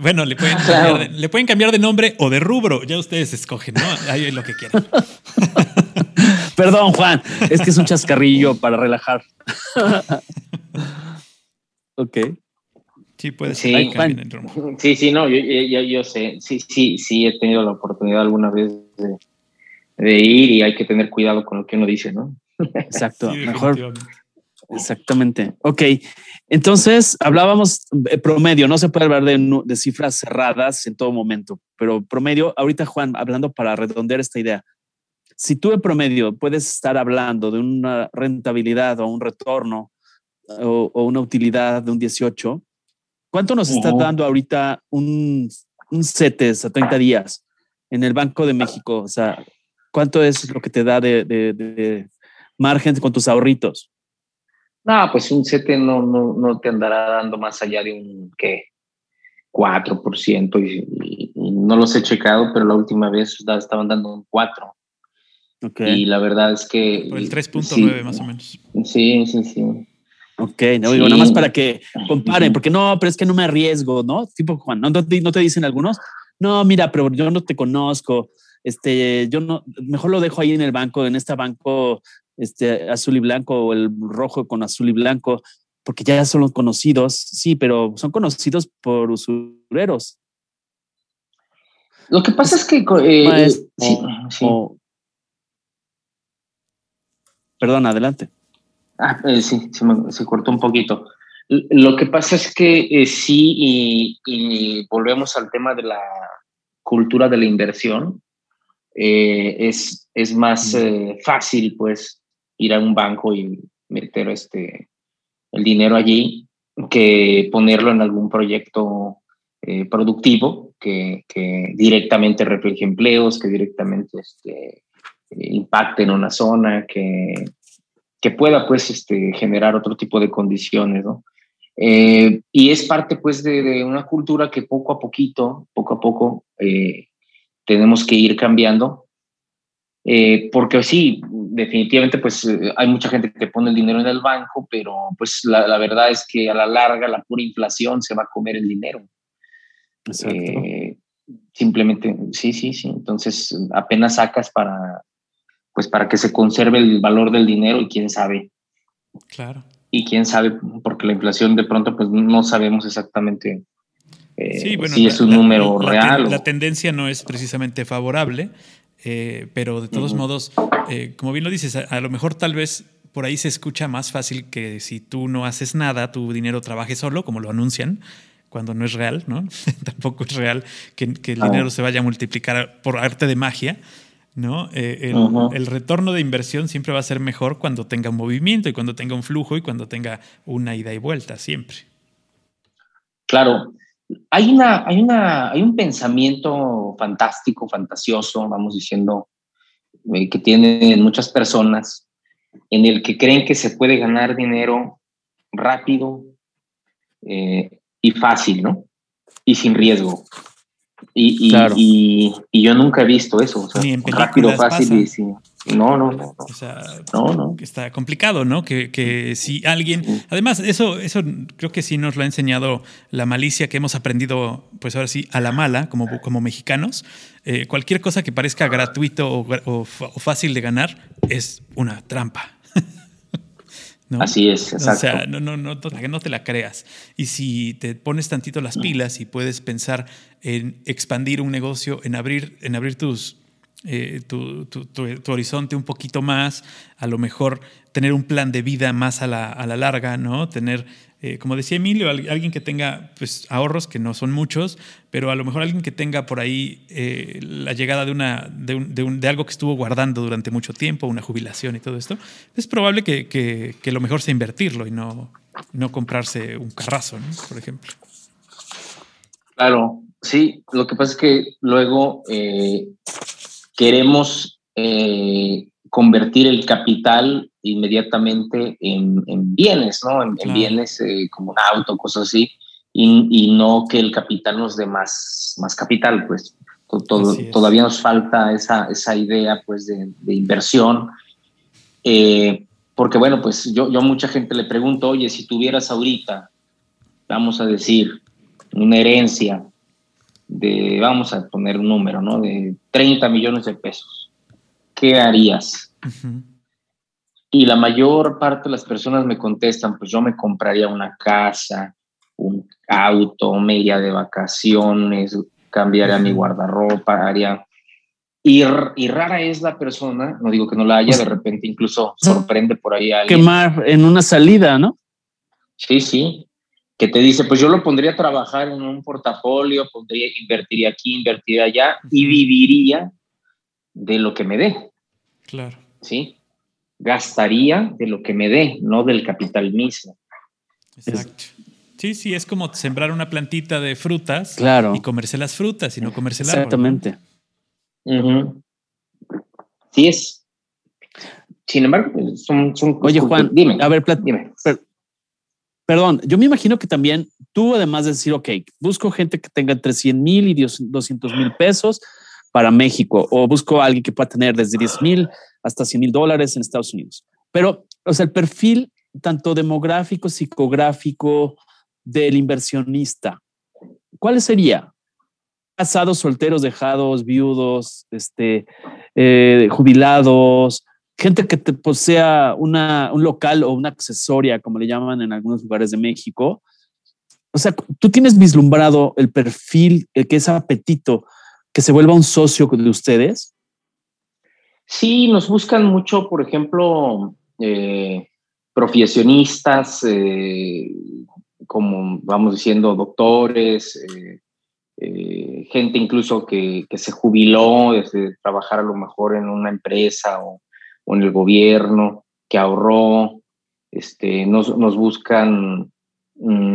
S3: bueno, le pueden, *laughs* cambiar de, le pueden cambiar de nombre o de rubro, ya ustedes escogen, ¿no? Ahí es lo que quieran. *laughs*
S2: Perdón, Juan, es que es un chascarrillo para relajar. ok.
S3: Sí, puede
S4: ser. Sí, sí, no, yo, yo, sé. Sí, sí, sí, he tenido la oportunidad alguna vez de, ir y hay que tener cuidado con lo que uno dice, ¿no?
S2: Exacto, mejor. Exactamente. Ok, entonces hablábamos eh, promedio, no se puede hablar de, de, cifras cerradas en todo momento, pero promedio, ahorita Juan, hablando para redondear esta idea, si tú en promedio puedes estar hablando de una rentabilidad o un retorno o, una utilidad de un 18, ¿cuánto nos está dando ahorita un, un CETES a 30 días en el Banco de México? O sea, ¿cuánto es lo que te da de, de, margen con tus ahorritos?
S4: No, pues un CETES no, no, no te andará dando más allá de un, ¿qué? 4%, y, y, no los he checado, pero la última vez estaban dando un 4%. Y la verdad es que...
S3: Por el 3.9 más o menos.
S4: Sí, sí, sí.
S2: Ok, no digo, nada más para que comparen, porque no, pero es que no me arriesgo, ¿no? Tipo Juan, ¿no, ¿no, te, dicen algunos? No, mira, pero yo no te conozco, este, yo no, mejor lo dejo ahí en el banco, en este banco este, azul y blanco o el rojo con azul y blanco, porque ya son los conocidos, sí, pero son conocidos por usureros.
S4: Lo que pasa es que... Eh, sí, sí.
S2: Perdón, adelante.
S4: Ah, eh, sí, se, cortó un poquito. Lo que pasa es que eh, sí, y, volvemos al tema de la cultura de la inversión, eh, es, es más fácil pues ir a un banco y meter este, el dinero allí que ponerlo en algún proyecto productivo que, que, directamente refleje empleos, que directamente este, impacte en una zona, que, que pueda pues este, generar otro tipo de condiciones, ¿no? Eh, y es parte pues de, una cultura que poco a poquito, poco a poco, eh, tenemos que ir cambiando, eh, porque sí, definitivamente pues hay mucha gente que pone el dinero en el banco, pero pues la, la verdad es que a la larga la pura inflación se va a comer el dinero. simplemente, sí, sí, sí. Entonces apenas sacas para, pues para que se conserve el valor del dinero y quién sabe.
S3: Claro.
S4: Y quién sabe, porque la inflación de pronto pues no sabemos exactamente eh, sí, bueno, es un número real.
S3: La tendencia no es precisamente favorable, eh, pero de todos modos, eh, como bien lo dices, a, lo mejor tal vez por ahí se escucha más fácil que si tú no haces nada, tu dinero trabaje solo, como lo anuncian, cuando no es real, ¿no? *laughs* Tampoco es real que, el dinero se vaya a multiplicar por arte de magia. ¿No? el, el, retorno de inversión siempre va a ser mejor cuando tenga un movimiento y cuando tenga un flujo y cuando tenga una ida y vuelta, siempre.
S4: Claro, hay, una, hay, una, hay un pensamiento fantástico, fantasioso, vamos diciendo, eh, que tienen muchas personas, en el que creen que se puede ganar dinero rápido eh, y fácil, ¿no? Y sin riesgo. Y, y, y, yo nunca he visto eso. O sea, rápido, fácil y sin, no, no, no. O sea, no, no.
S3: Está complicado, ¿no? Que, que si alguien. Además, eso, eso creo que sí nos lo ha enseñado la malicia que hemos aprendido, pues ahora sí, a la mala, como, como mexicanos. Eh, cualquier cosa que parezca gratuito o, fácil de ganar es una trampa. *laughs*
S4: Así es, exacto.
S3: O sea, no, no, no, no te la creas. Y si te pones tantito las pilas y puedes pensar en expandir un negocio, en abrir, en abrir tus, eh, tu, horizonte un poquito más, a lo mejor tener un plan de vida más a la, a la larga, ¿no? Tener, eh, como decía Emilio, alguien que tenga pues, ahorros, que no son muchos, pero a lo mejor alguien que tenga por ahí eh, la llegada de, una, de, un, de, algo que estuvo guardando durante mucho tiempo, una jubilación y todo esto, es probable que, que, lo mejor sea invertirlo y no, no comprarse un carrazo, ¿no? por ejemplo.
S4: Claro, sí, lo que pasa es que luego queremos eh, convertir el capital inmediatamente en, en bienes, ¿no? En, bienes eh, como un auto, cosas así, y, y, no que el capital nos dé más, más capital, pues. Todo, todavía nos falta esa, esa idea, pues, de, de inversión. Eh, porque, bueno, pues yo, yo a mucha gente le pregunto, oye, si tuvieras ahorita, vamos a decir, una herencia de, vamos a poner un número, ¿no? De 30 millones de pesos. ¿Qué harías? Y la mayor parte de las personas me contestan, pues yo me compraría una casa, un auto, me iría de vacaciones, cambiaría mi guardarropa, haría... Y, y, rara es la persona, no digo que no la haya, de repente incluso sorprende por ahí a alguien.
S2: Quemar en una salida, ¿no?
S4: Sí, sí que te dice, pues yo lo pondría a trabajar en un portafolio, pondría, invertiría aquí, invertiría allá y viviría de lo que me dé.
S3: Claro.
S4: ¿Sí? Gastaría de lo que me dé, no del capital mismo.
S3: Exacto. Sí, sí, es como sembrar una plantita de frutas
S2: claro.
S3: y comerse las frutas y no comerse el
S2: Exactamente.
S4: Sí es. Sin embargo, pues, son... son
S2: Oye, Juan, dime. A ver, dime. Perdón, yo me imagino que también tú, además de decir, ok, busco gente que tenga entre 100 mil y 200 mil pesos para México, o busco a alguien que pueda tener desde 10 mil hasta 100 mil dólares en Estados Unidos. Pero, o sea, el perfil tanto demográfico, psicográfico del inversionista, ¿cuál sería? Casados, solteros, dejados, viudos, este, eh, jubilados, gente que te posea una, un local o una accesoria, como le llaman en algunos lugares de México. O sea, tú tienes vislumbrado el perfil, el que es apetito, que se vuelva un socio de ustedes.
S4: Sí, nos buscan mucho, por ejemplo, eh, profesionistas, eh, como vamos diciendo, doctores, eh, gente incluso que, que, se jubiló trabajar a lo mejor en una empresa o, o en el gobierno, que ahorró, este, nos, nos buscan mm,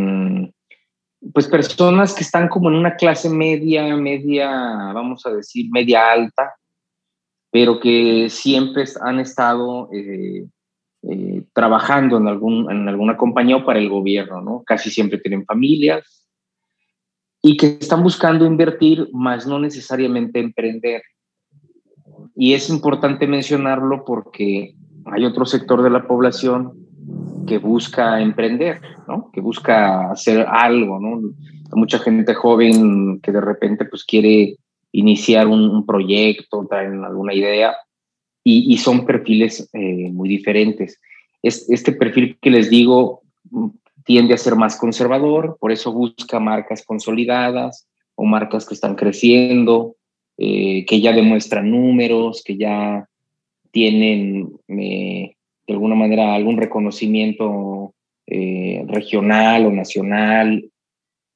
S4: pues personas que están como en una clase media, media, vamos a decir, media alta, pero que siempre han estado eh, eh, trabajando en, algún, en alguna compañía o para el gobierno, ¿no? Casi siempre tienen familias y que están buscando invertir, más no necesariamente emprender. Y es importante mencionarlo porque hay otro sector de la población que busca emprender, ¿no? que busca hacer algo. ¿no? Mucha gente joven que de repente pues, quiere iniciar un, proyecto, traer alguna idea, y, son perfiles eh, muy diferentes. Es, este perfil que les digo tiende a ser más conservador, por eso busca marcas consolidadas o marcas que están creciendo, eh, que ya demuestran números, que ya tienen eh, de alguna manera algún reconocimiento eh, regional o nacional.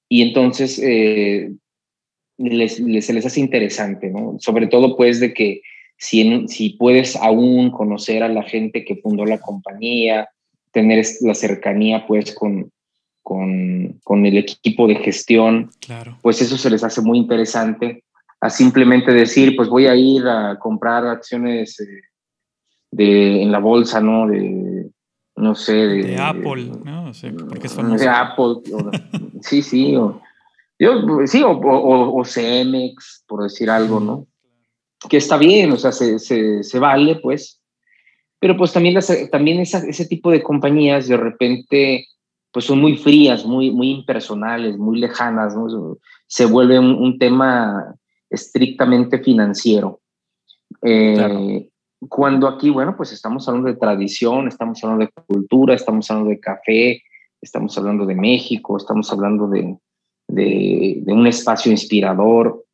S4: Y entonces se les hace interesante, ¿no? Sobre todo pues de que si, si puedes aún conocer a la gente que fundó la compañía, tener la cercanía pues con, con, con, el equipo de gestión,
S3: claro.
S4: pues eso se les hace muy interesante a simplemente decir, pues voy a ir a comprar acciones eh, de, en la bolsa, ¿no? De, no sé,
S3: de, Apple, ¿no? O sea, porque es famoso.
S4: De Apple, *laughs* sí, sí, o, yo, sí, o, o, o, CMX, por decir algo, ¿no? Que está bien, o sea, se, se, se vale, pues, pero pues también, también ese tipo de compañías de repente pues son muy frías, muy, muy impersonales, muy lejanas, se vuelve un, tema estrictamente financiero. Eh, cuando aquí, bueno, pues estamos hablando de tradición, estamos hablando de cultura, estamos hablando de café, estamos hablando de México, estamos hablando de, de, un espacio inspirador.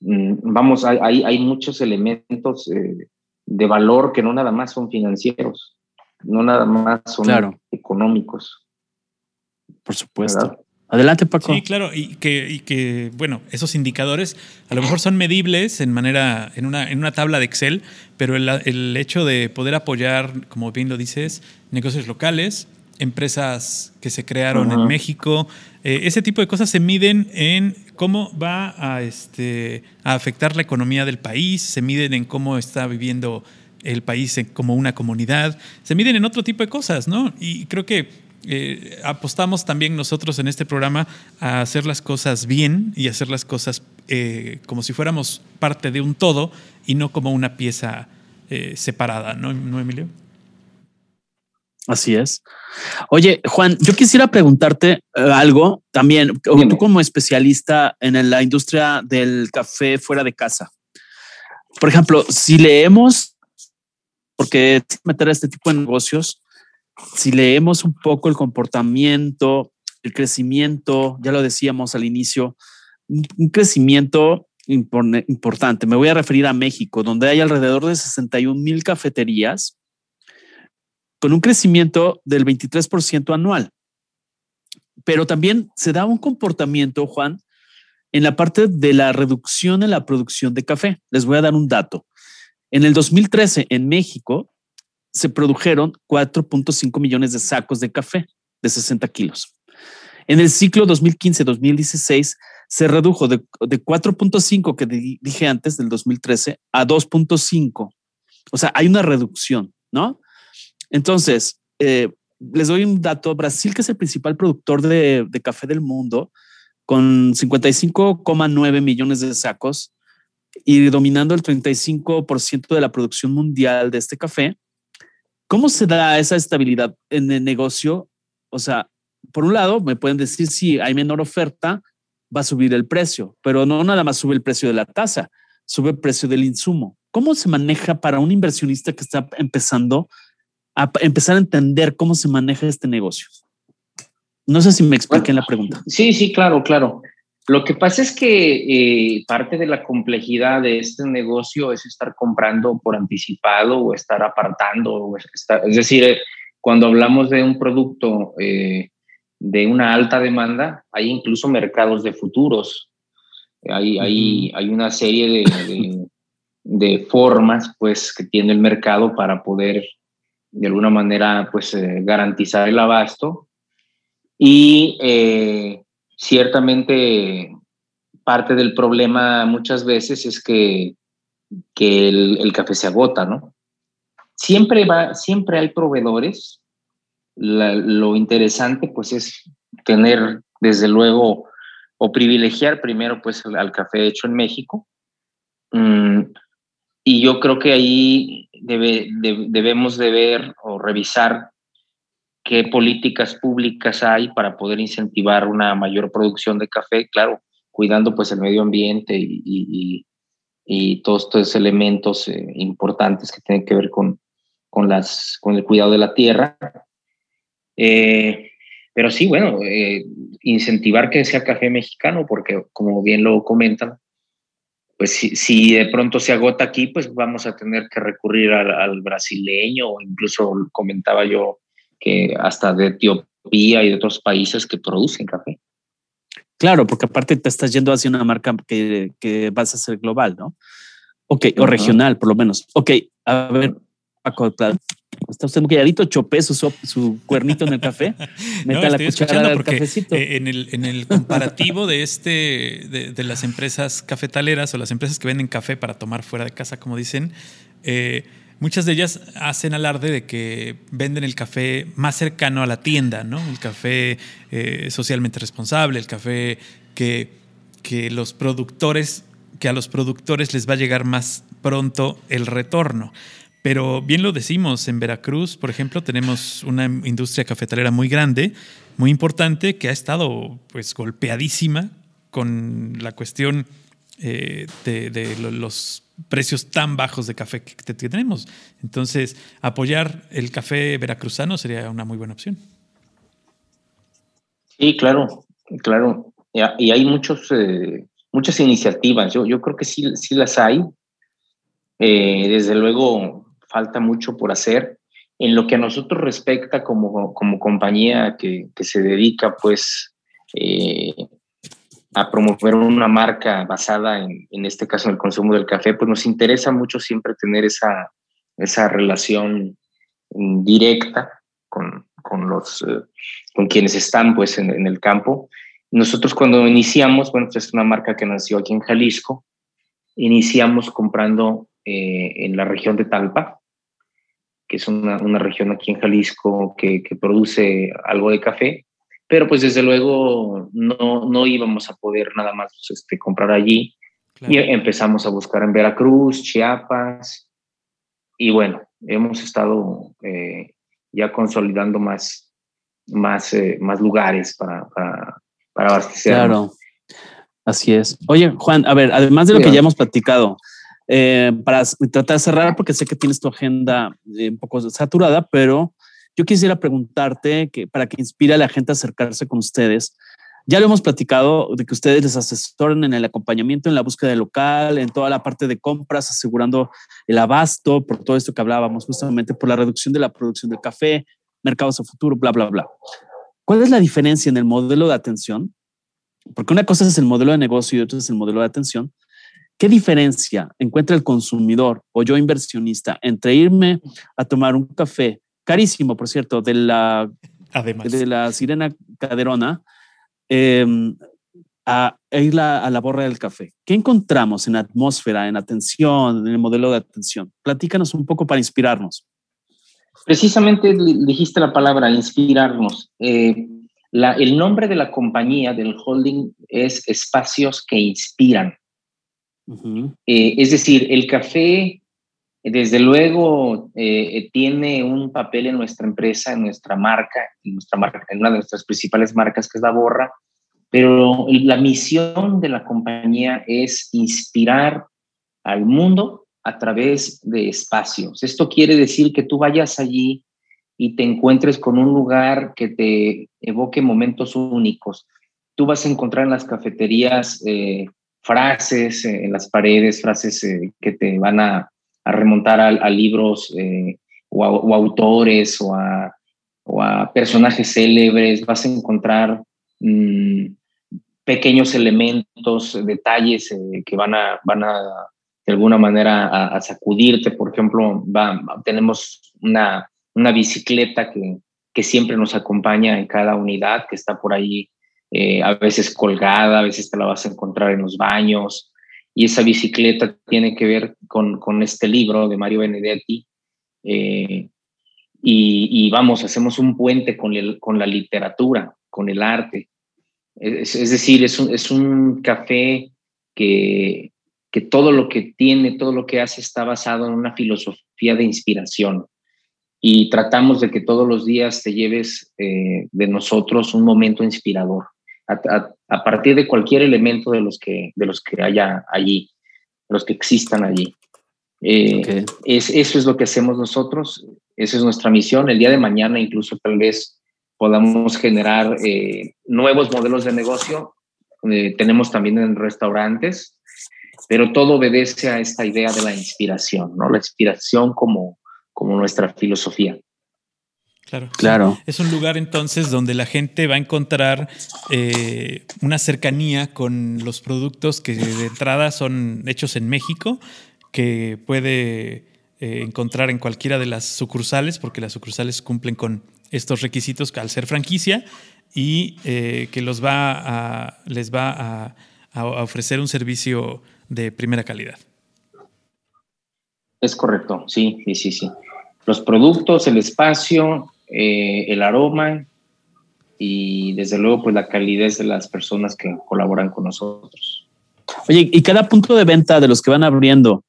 S4: Mm, vamos, hay, hay muchos elementos eh, de valor que no nada más son financieros, no nada más son económicos.
S2: Por supuesto. Adelante, Paco.
S3: Sí, claro, y que, y que, bueno, esos indicadores a lo mejor son medibles en manera, en una, en una tabla de Excel, pero el, el hecho de poder apoyar, como bien lo dices, negocios locales, empresas que se crearon en México. Eh, ese tipo de cosas se miden en cómo va a, este, a afectar la economía del país, se miden en cómo está viviendo el país como una comunidad, se miden en otro tipo de cosas, ¿no? Y creo que eh, apostamos también nosotros en este programa a hacer las cosas bien y hacer las cosas eh, como si fuéramos parte de un todo y no como una pieza separada, ¿no, ¿no Emilio?
S2: Así es. Oye, Juan, yo quisiera preguntarte eh, algo también, tú como especialista en la industria del café fuera de casa. Por ejemplo, si leemos, porque meter a este tipo de negocios, si leemos un poco el comportamiento, el crecimiento, ya lo decíamos al inicio, un crecimiento importante. Me voy a referir a México, donde hay alrededor de 61 mil cafeterías con un crecimiento del 23% anual. Pero también se da un comportamiento, Juan, en la parte de la reducción en la producción de café. Les voy a dar un dato. En el 2013, en México, se produjeron 4.5 millones de sacos de café de 60 kilos. En el ciclo 2015-2016 se redujo de, de 4.5 que dije antes del 2013 a 2.5. O sea, hay una reducción, ¿no? Entonces, eh, les doy un dato. Brasil, que es el principal productor de, café del mundo, con 55,9 millones de sacos y dominando el 35% de la producción mundial de este café, ¿cómo se da esa estabilidad en el negocio? O sea, por un lado, me pueden decir si hay menor oferta, va a subir el precio, pero no nada más sube el precio de la tasa, sube el precio del insumo. ¿Cómo se maneja para un inversionista que está empezando a empezar a entender cómo se maneja este negocio. No sé si me expliquen la pregunta.
S4: Sí, sí, claro, claro. Lo que pasa es que eh, parte de la complejidad de este negocio es estar comprando por anticipado o estar apartando. es decir, eh, cuando hablamos de un producto eh, de una alta demanda, hay incluso mercados de futuros. Hay, hay, hay una serie de, de, de, formas pues, que tiene el mercado para poder de alguna manera pues eh, garantizar el abasto y eh, ciertamente parte del problema muchas veces es que, que el, café se agota, ¿no? Siempre, va, siempre hay proveedores. lo interesante pues es tener desde luego o privilegiar primero pues al, café hecho en México. Mm, y yo creo que ahí debe, debemos de ver o revisar qué políticas públicas hay para poder incentivar una mayor producción de café, claro, cuidando pues el medio ambiente y, y, todos estos elementos eh, importantes que tienen que ver con, con, las, con el cuidado de la tierra. Eh, pero sí, bueno, eh, incentivar que sea café mexicano, porque como bien lo comentan, pues si, de pronto se agota aquí, pues vamos a tener que recurrir al, brasileño o incluso comentaba yo que hasta de Etiopía y de otros países que producen café.
S2: Claro, porque aparte te estás yendo hacia una marca que, que vas a ser global, ¿no? Ok, o regional, por lo menos. Ok, a ver, Paco, está usted muy calladito, chopé su, su cuernito en el café, *laughs* meta la cuchara del cafecito.
S3: Eh, en el, en el comparativo de este, de, las empresas cafetaleras o las empresas que venden café para tomar fuera de casa, como dicen, eh, muchas de ellas hacen alarde de que venden el café más cercano a la tienda, ¿no? El café eh, socialmente responsable, el café que, que los productores que a los productores les va a llegar más pronto el retorno. Pero bien lo decimos, en Veracruz, por ejemplo, tenemos una industria cafetalera muy grande, muy importante, que ha estado pues golpeadísima con la cuestión eh, de, los precios tan bajos de café que, tenemos. Entonces, apoyar el café veracruzano sería una muy buena opción.
S4: Sí, claro, claro. Y hay muchos, eh, muchas iniciativas. Yo, yo creo que sí, sí las hay. Eh, desde luego, falta mucho por hacer. En lo que a nosotros respecta como, como compañía que, que se dedica pues eh, a promover una marca basada en, en este caso en el consumo del café, pues nos interesa mucho siempre tener esa, esa relación directa con, con los, eh, con quienes están pues en, el campo. Nosotros cuando iniciamos, bueno, pues, es una marca que nació aquí en Jalisco, iniciamos comprando eh, en la región de Talpa, que es una, una región aquí en Jalisco que, que, produce algo de café, pero pues desde luego no, no íbamos a poder nada más este, comprar allí. Y empezamos a buscar en Veracruz, Chiapas, y bueno, hemos estado eh, ya consolidando más, más, eh, más lugares para, para, para abastecer.
S2: Claro, así es. Oye, Juan, a ver, además de lo que ya hemos platicado, eh, para tratar de cerrar, porque sé que tienes tu agenda un poco saturada, pero yo quisiera preguntarte que para que inspire a la gente a acercarse con ustedes. Ya lo hemos platicado de que ustedes les asesoren en el acompañamiento, en la búsqueda de local, en toda la parte de compras, asegurando el abasto, por todo esto que hablábamos, justamente por la reducción de la producción del café, mercados a futuro, bla, bla, bla. ¿Cuál es la diferencia en el modelo de atención? Porque una cosa es el modelo de negocio y otra es el modelo de atención. ¿Qué diferencia encuentra el consumidor o yo inversionista entre irme a tomar un café carísimo, por cierto, de la, De la sirena caderona em, a, ir a la borra del café? ¿Qué encontramos en atmósfera, en atención, en el modelo de atención? Platícanos un poco para inspirarnos.
S4: Precisamente dijiste la palabra inspirarnos. Eh, el nombre de la compañía, del holding, es Espacios que Inspiran. Eh, es decir, el café, desde luego, eh, tiene un papel en nuestra empresa, en nuestra marca, en, nuestra marca, en una de nuestras principales marcas, que es la Borra, pero la misión de la compañía es inspirar al mundo a través de espacios. Esto quiere decir que tú vayas allí y te encuentres con un lugar que te evoque momentos únicos. Tú vas a encontrar en las cafeterías eh, frases en las paredes, frases eh, que te van a, remontar a, libros eh, o, autores o a, personajes célebres, vas a encontrar mm, pequeños elementos, detalles eh, que van a, van a, de alguna manera, a, sacudirte. Por ejemplo, tenemos una, una bicicleta que, que siempre nos acompaña en cada unidad, que está por ahí eh, a veces colgada, a veces te la vas a encontrar en los baños. Y esa bicicleta tiene que ver con, con este libro de Mario Benedetti. Eh, y, vamos, hacemos un puente con, con la literatura, con el arte. Es, decir, es un, es un café que, que todo lo que tiene, todo lo que hace está basado en una filosofía de inspiración y tratamos de que todos los días te lleves eh, de nosotros un momento inspirador partir de cualquier elemento de los que, de los que haya allí, los que existan allí. Eh, es, eso es lo que hacemos nosotros, esa es nuestra misión. El día de mañana incluso tal vez podamos generar eh, nuevos modelos de negocio. Eh, tenemos también en restaurantes, pero todo obedece a esta idea de la inspiración, ¿no? La inspiración como, como nuestra filosofía.
S3: Claro. claro. Es un lugar entonces donde la gente va a encontrar eh, una cercanía con los productos que de entrada son hechos en México, que puede eh, encontrar en cualquiera de las sucursales, porque las sucursales cumplen con estos requisitos al ser franquicia y eh, que los va a, les va a, a ofrecer un servicio de primera calidad.
S4: Es correcto, sí, sí, sí, sí. Los productos, el espacio, eh, el aroma y desde luego pues la calidez de las personas que colaboran con nosotros.
S2: Oye, y cada punto de venta de los que van abriendo,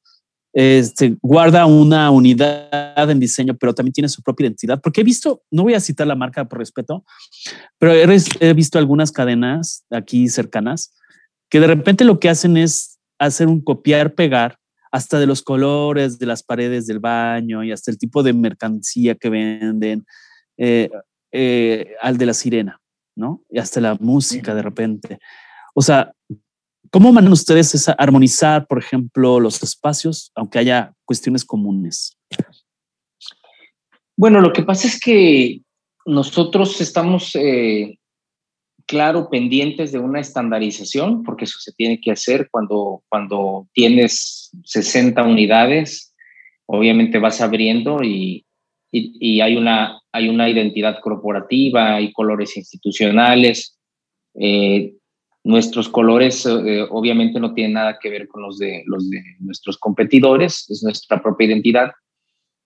S2: este, guarda una unidad en diseño, pero también tiene su propia identidad. Porque he visto, no voy a citar la marca por respeto, pero he, visto algunas cadenas aquí cercanas que de repente lo que hacen es hacer un copiar, pegar, hasta de los colores de las paredes del baño y hasta el tipo de mercancía que venden, eh, eh, al de la sirena, ¿no? Y hasta la música de repente. O sea, ¿Cómo van ustedes esa, armonizar, por ejemplo, los espacios, aunque haya cuestiones comunes?
S4: Bueno, lo que pasa es que nosotros estamos, eh, claro, pendientes de una estandarización, porque eso se tiene que hacer cuando, cuando tienes 60 unidades, obviamente vas abriendo y, y, hay, una, hay una identidad corporativa, hay colores institucionales. Eh, Nuestros colores eh, obviamente no tienen nada que ver con los de, los de nuestros competidores, es nuestra propia identidad,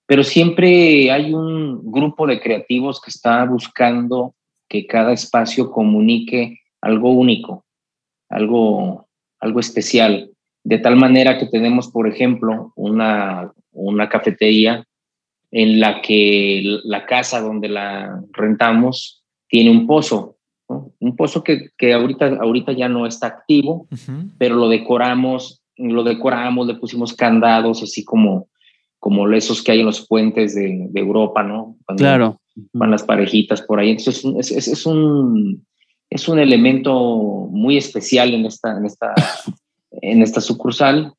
S4: pero siempre hay un grupo de creativos que está buscando que cada espacio comunique algo único, algo, algo especial, de tal manera que tenemos, por ejemplo, una, una cafetería en la que la casa donde la rentamos tiene un pozo un pozo que, que, ahorita, ahorita ya no está activo, pero lo decoramos, lo decoramos, le pusimos candados, así como, como esos que hay en los puentes de, de Europa, ¿no?
S2: claro.
S4: Van las parejitas por ahí. Entonces es, es, es, un, es un elemento muy especial en esta, en esta, en esta sucursal.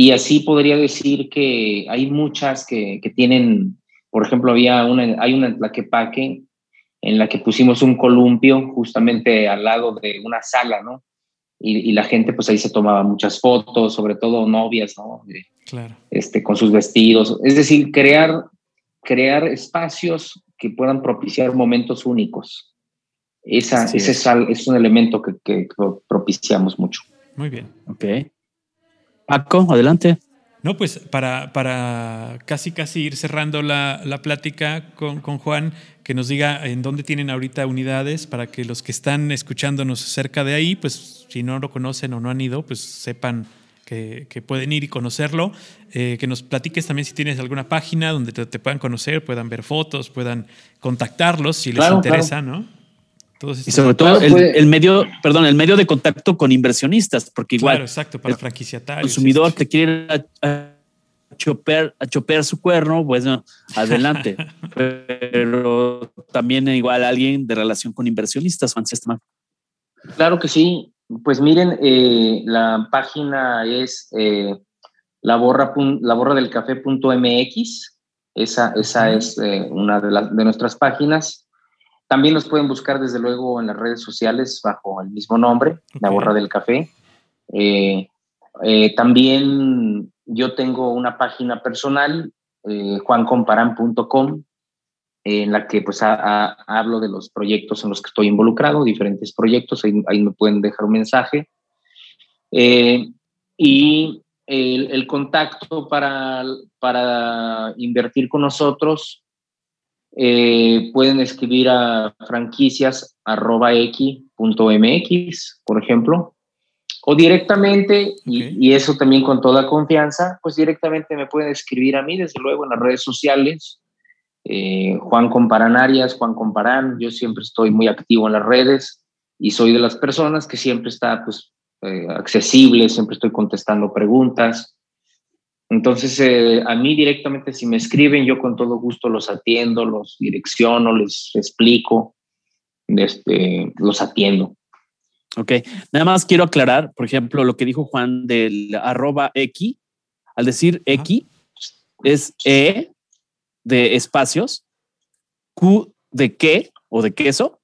S4: Y así podría decir que hay muchas que, que tienen, por ejemplo, había una, hay una en Tlaquepaque en la que pusimos un columpio justamente al lado de una sala, ¿no? Y, la gente pues ahí se tomaba muchas fotos, sobre todo novias, ¿no? claro. Este, con sus vestidos. Es decir, crear, crear espacios que puedan propiciar momentos únicos. Esa, ese es. es. un elemento que, que propiciamos mucho.
S3: Muy bien.
S2: Ok. Paco, adelante.
S3: No, pues para, para casi casi ir cerrando la, la plática con, con, Juan, que nos diga en dónde tienen ahorita unidades para que los que están escuchándonos cerca de ahí, pues si no lo conocen o no han ido, pues sepan que, que pueden ir y conocerlo. Eh, que nos platiques también si tienes alguna página donde te, puedan conocer, puedan ver fotos, puedan contactarlos si les interesa, ¿no?
S2: Y sobre todo el, medio, perdón, el medio de contacto con inversionistas, porque igual
S3: claro, exacto, para franquiciatarios.
S2: El consumidor te quiere a, chopear, a chopear su cuerno, pues adelante. *laughs* Pero también igual alguien de relación con inversionistas, Francesca.
S4: Claro que sí. Pues miren, eh, la página es eh, la, borra, la borra del café.mx. Esa, esa es eh, una de, las, de nuestras páginas. También nos pueden buscar desde luego en las redes sociales bajo el mismo nombre, La Borra del Café. Eh, eh, también yo tengo una página personal, eh, juancomparan.com, en la que pues hablo de los proyectos en los que estoy involucrado, diferentes proyectos, ahí, me pueden dejar un mensaje. y el, contacto para, para invertir con nosotros eh, pueden escribir a franquicias.x.mx, por ejemplo, o directamente, y, eso también con toda confianza, pues directamente me pueden escribir a mí, desde luego, en las redes sociales. Eh, Juan Comparán Arias, Juan Comparán, yo siempre estoy muy activo en las redes y soy de las personas que siempre está pues, eh, accesible, siempre estoy contestando preguntas. Entonces, eh, a mí directamente, si me escriben, yo con todo gusto los atiendo, los direcciono, les explico. este, los atiendo.
S2: Ok, nada más quiero aclarar, por ejemplo, lo que dijo Juan del arroba X, al decir X, es E de espacios, Q de qué o de queso,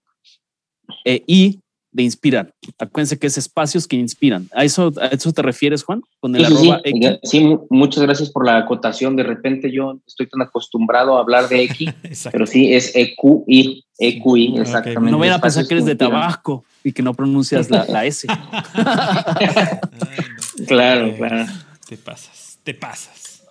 S2: e I de inspirar. Acuérdense que es espacios que inspiran. ¿A eso, a eso te refieres, Juan?
S4: Con el sí, arroba X. sí, muchas gracias por la acotación. De repente yo estoy tan acostumbrado a hablar de X, *laughs* pero sí es EQI, EQI, exactamente.
S2: No vayan a pensar que eres de Tabasco y que no pronuncias la, la S. *laughs*
S4: claro, claro.
S3: Te pasas, te pasas.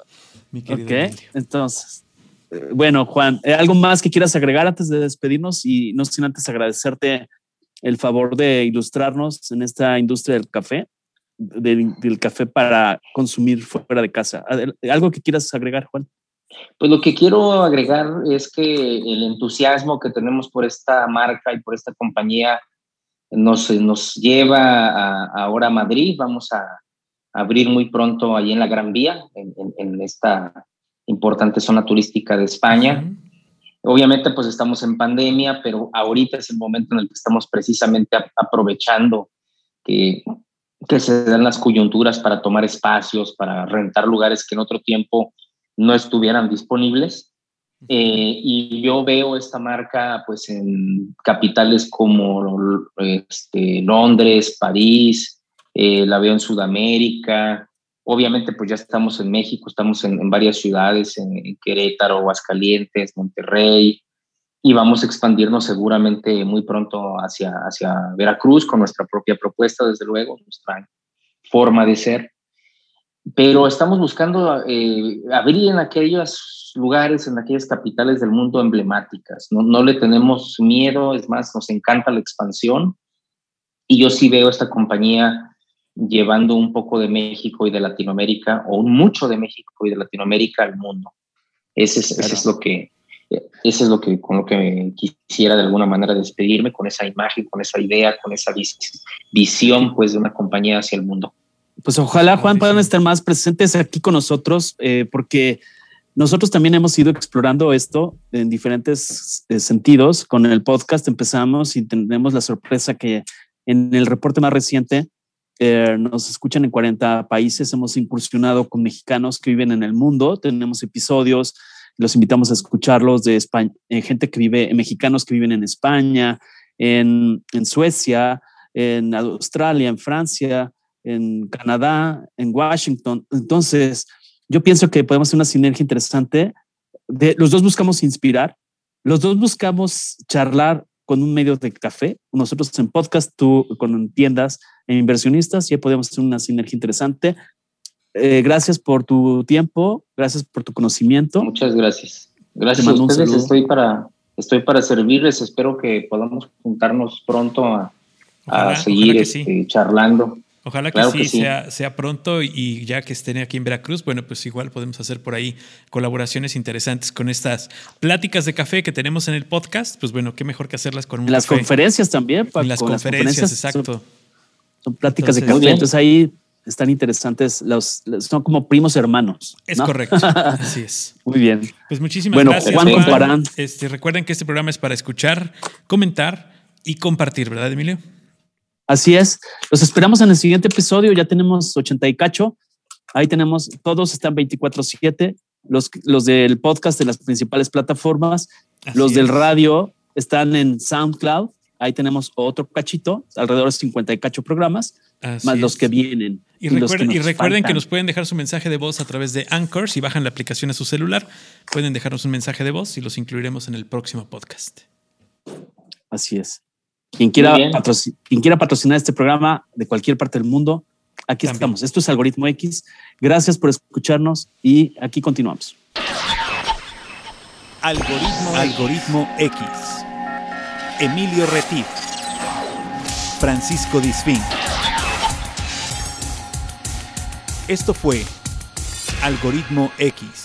S2: Mi querido ok, entonces, eh, bueno, Juan, eh, ¿algo más que quieras agregar antes de despedirnos? Y no sin antes agradecerte el favor de ilustrarnos en esta industria del café, del, café para consumir fuera de casa. ¿Algo que quieras agregar, Juan?
S4: Pues lo que quiero agregar es que el entusiasmo que tenemos por esta marca y por esta compañía nos, nos lleva a, ahora a Madrid. Vamos a, abrir muy pronto allí en la Gran Vía, en, esta importante zona turística de España. Obviamente, pues estamos en pandemia, pero ahorita es el momento en el que estamos precisamente aprovechando que, que se dan las coyunturas para tomar espacios, para rentar lugares que en otro tiempo no estuvieran disponibles. Eh, y yo veo esta marca pues en capitales como este, Londres, París, eh, la veo en Sudamérica, Obviamente, pues ya estamos en México, estamos en, varias ciudades, en, Querétaro, Aguascalientes, Monterrey, y vamos a expandirnos seguramente muy pronto hacia, hacia Veracruz con nuestra propia propuesta, desde luego, nuestra forma de ser. Pero estamos buscando eh, abrir en aquellos lugares, en aquellas capitales del mundo emblemáticas. No le tenemos miedo, es más, nos encanta la expansión. Y yo sí veo esta compañía llevando un poco de México y de Latinoamérica, o mucho de México y de Latinoamérica al mundo. Ese es, es lo que, ese es lo que, con lo que quisiera de alguna manera despedirme, con esa imagen, con esa idea, con esa visión pues, de una compañía hacia el mundo.
S2: Pues ojalá, Juan, puedan estar más presentes aquí con nosotros, eh, porque nosotros también hemos ido explorando esto en diferentes eh, sentidos. Con el podcast empezamos y tenemos la sorpresa que en el reporte más reciente eh, nos escuchan en 40 países, hemos incursionado con mexicanos que viven en el mundo, tenemos episodios, los invitamos a escucharlos de España, eh, gente que vive, mexicanos que viven en España, en, en Suecia, en Australia, en Francia, en Canadá, en Washington. Entonces, yo pienso que podemos hacer una sinergia interesante. De, los dos buscamos inspirar, los dos buscamos charlar con un medio de café, nosotros en podcast, tú con tiendas e inversionistas, ya podemos hacer una sinergia interesante. Eh, gracias por tu tiempo, gracias por tu conocimiento.
S4: Muchas gracias. Gracias a ustedes, estoy para, estoy para servirles, espero que podamos juntarnos pronto a, seguir este, charlando.
S3: Ojalá que, sí, Sea, sea, pronto y ya que estén aquí en Veracruz, bueno, pues igual podemos hacer por ahí colaboraciones interesantes con estas pláticas de café que tenemos en el podcast. Pues bueno, qué mejor que hacerlas con un
S2: Las conferencias también.
S3: En las, conferencias, exacto.
S2: Son, pláticas de café, entonces ahí están interesantes, los, son como primos hermanos.
S3: Es correcto, *laughs* así es.
S2: Muy bien.
S3: Pues muchísimas gracias. Juan, Juan. Este, recuerden que este programa es para escuchar, comentar y compartir, ¿verdad, Emilio?
S2: Así es. Los esperamos en el siguiente episodio. Ya tenemos 80 y cacho. Ahí tenemos, todos están 24-7. Los, los del podcast de las principales plataformas. los del radio están en SoundCloud. Ahí tenemos otro cachito, alrededor de 50 y cacho programas, más los que vienen.
S3: Y, recuerden, que, y recuerden que nos pueden dejar su mensaje de voz a través de Anchor. Si bajan la aplicación a su celular, pueden dejarnos un mensaje de voz y los incluiremos en el próximo podcast.
S2: Así es. Quien quiera, quien quiera patrocinar este programa de cualquier parte del mundo, aquí estamos. Esto es Algoritmo X. Gracias por escucharnos y aquí continuamos.
S1: Algoritmo, Algoritmo X. Emilio Retif. Francisco Disfín. Esto fue Algoritmo X.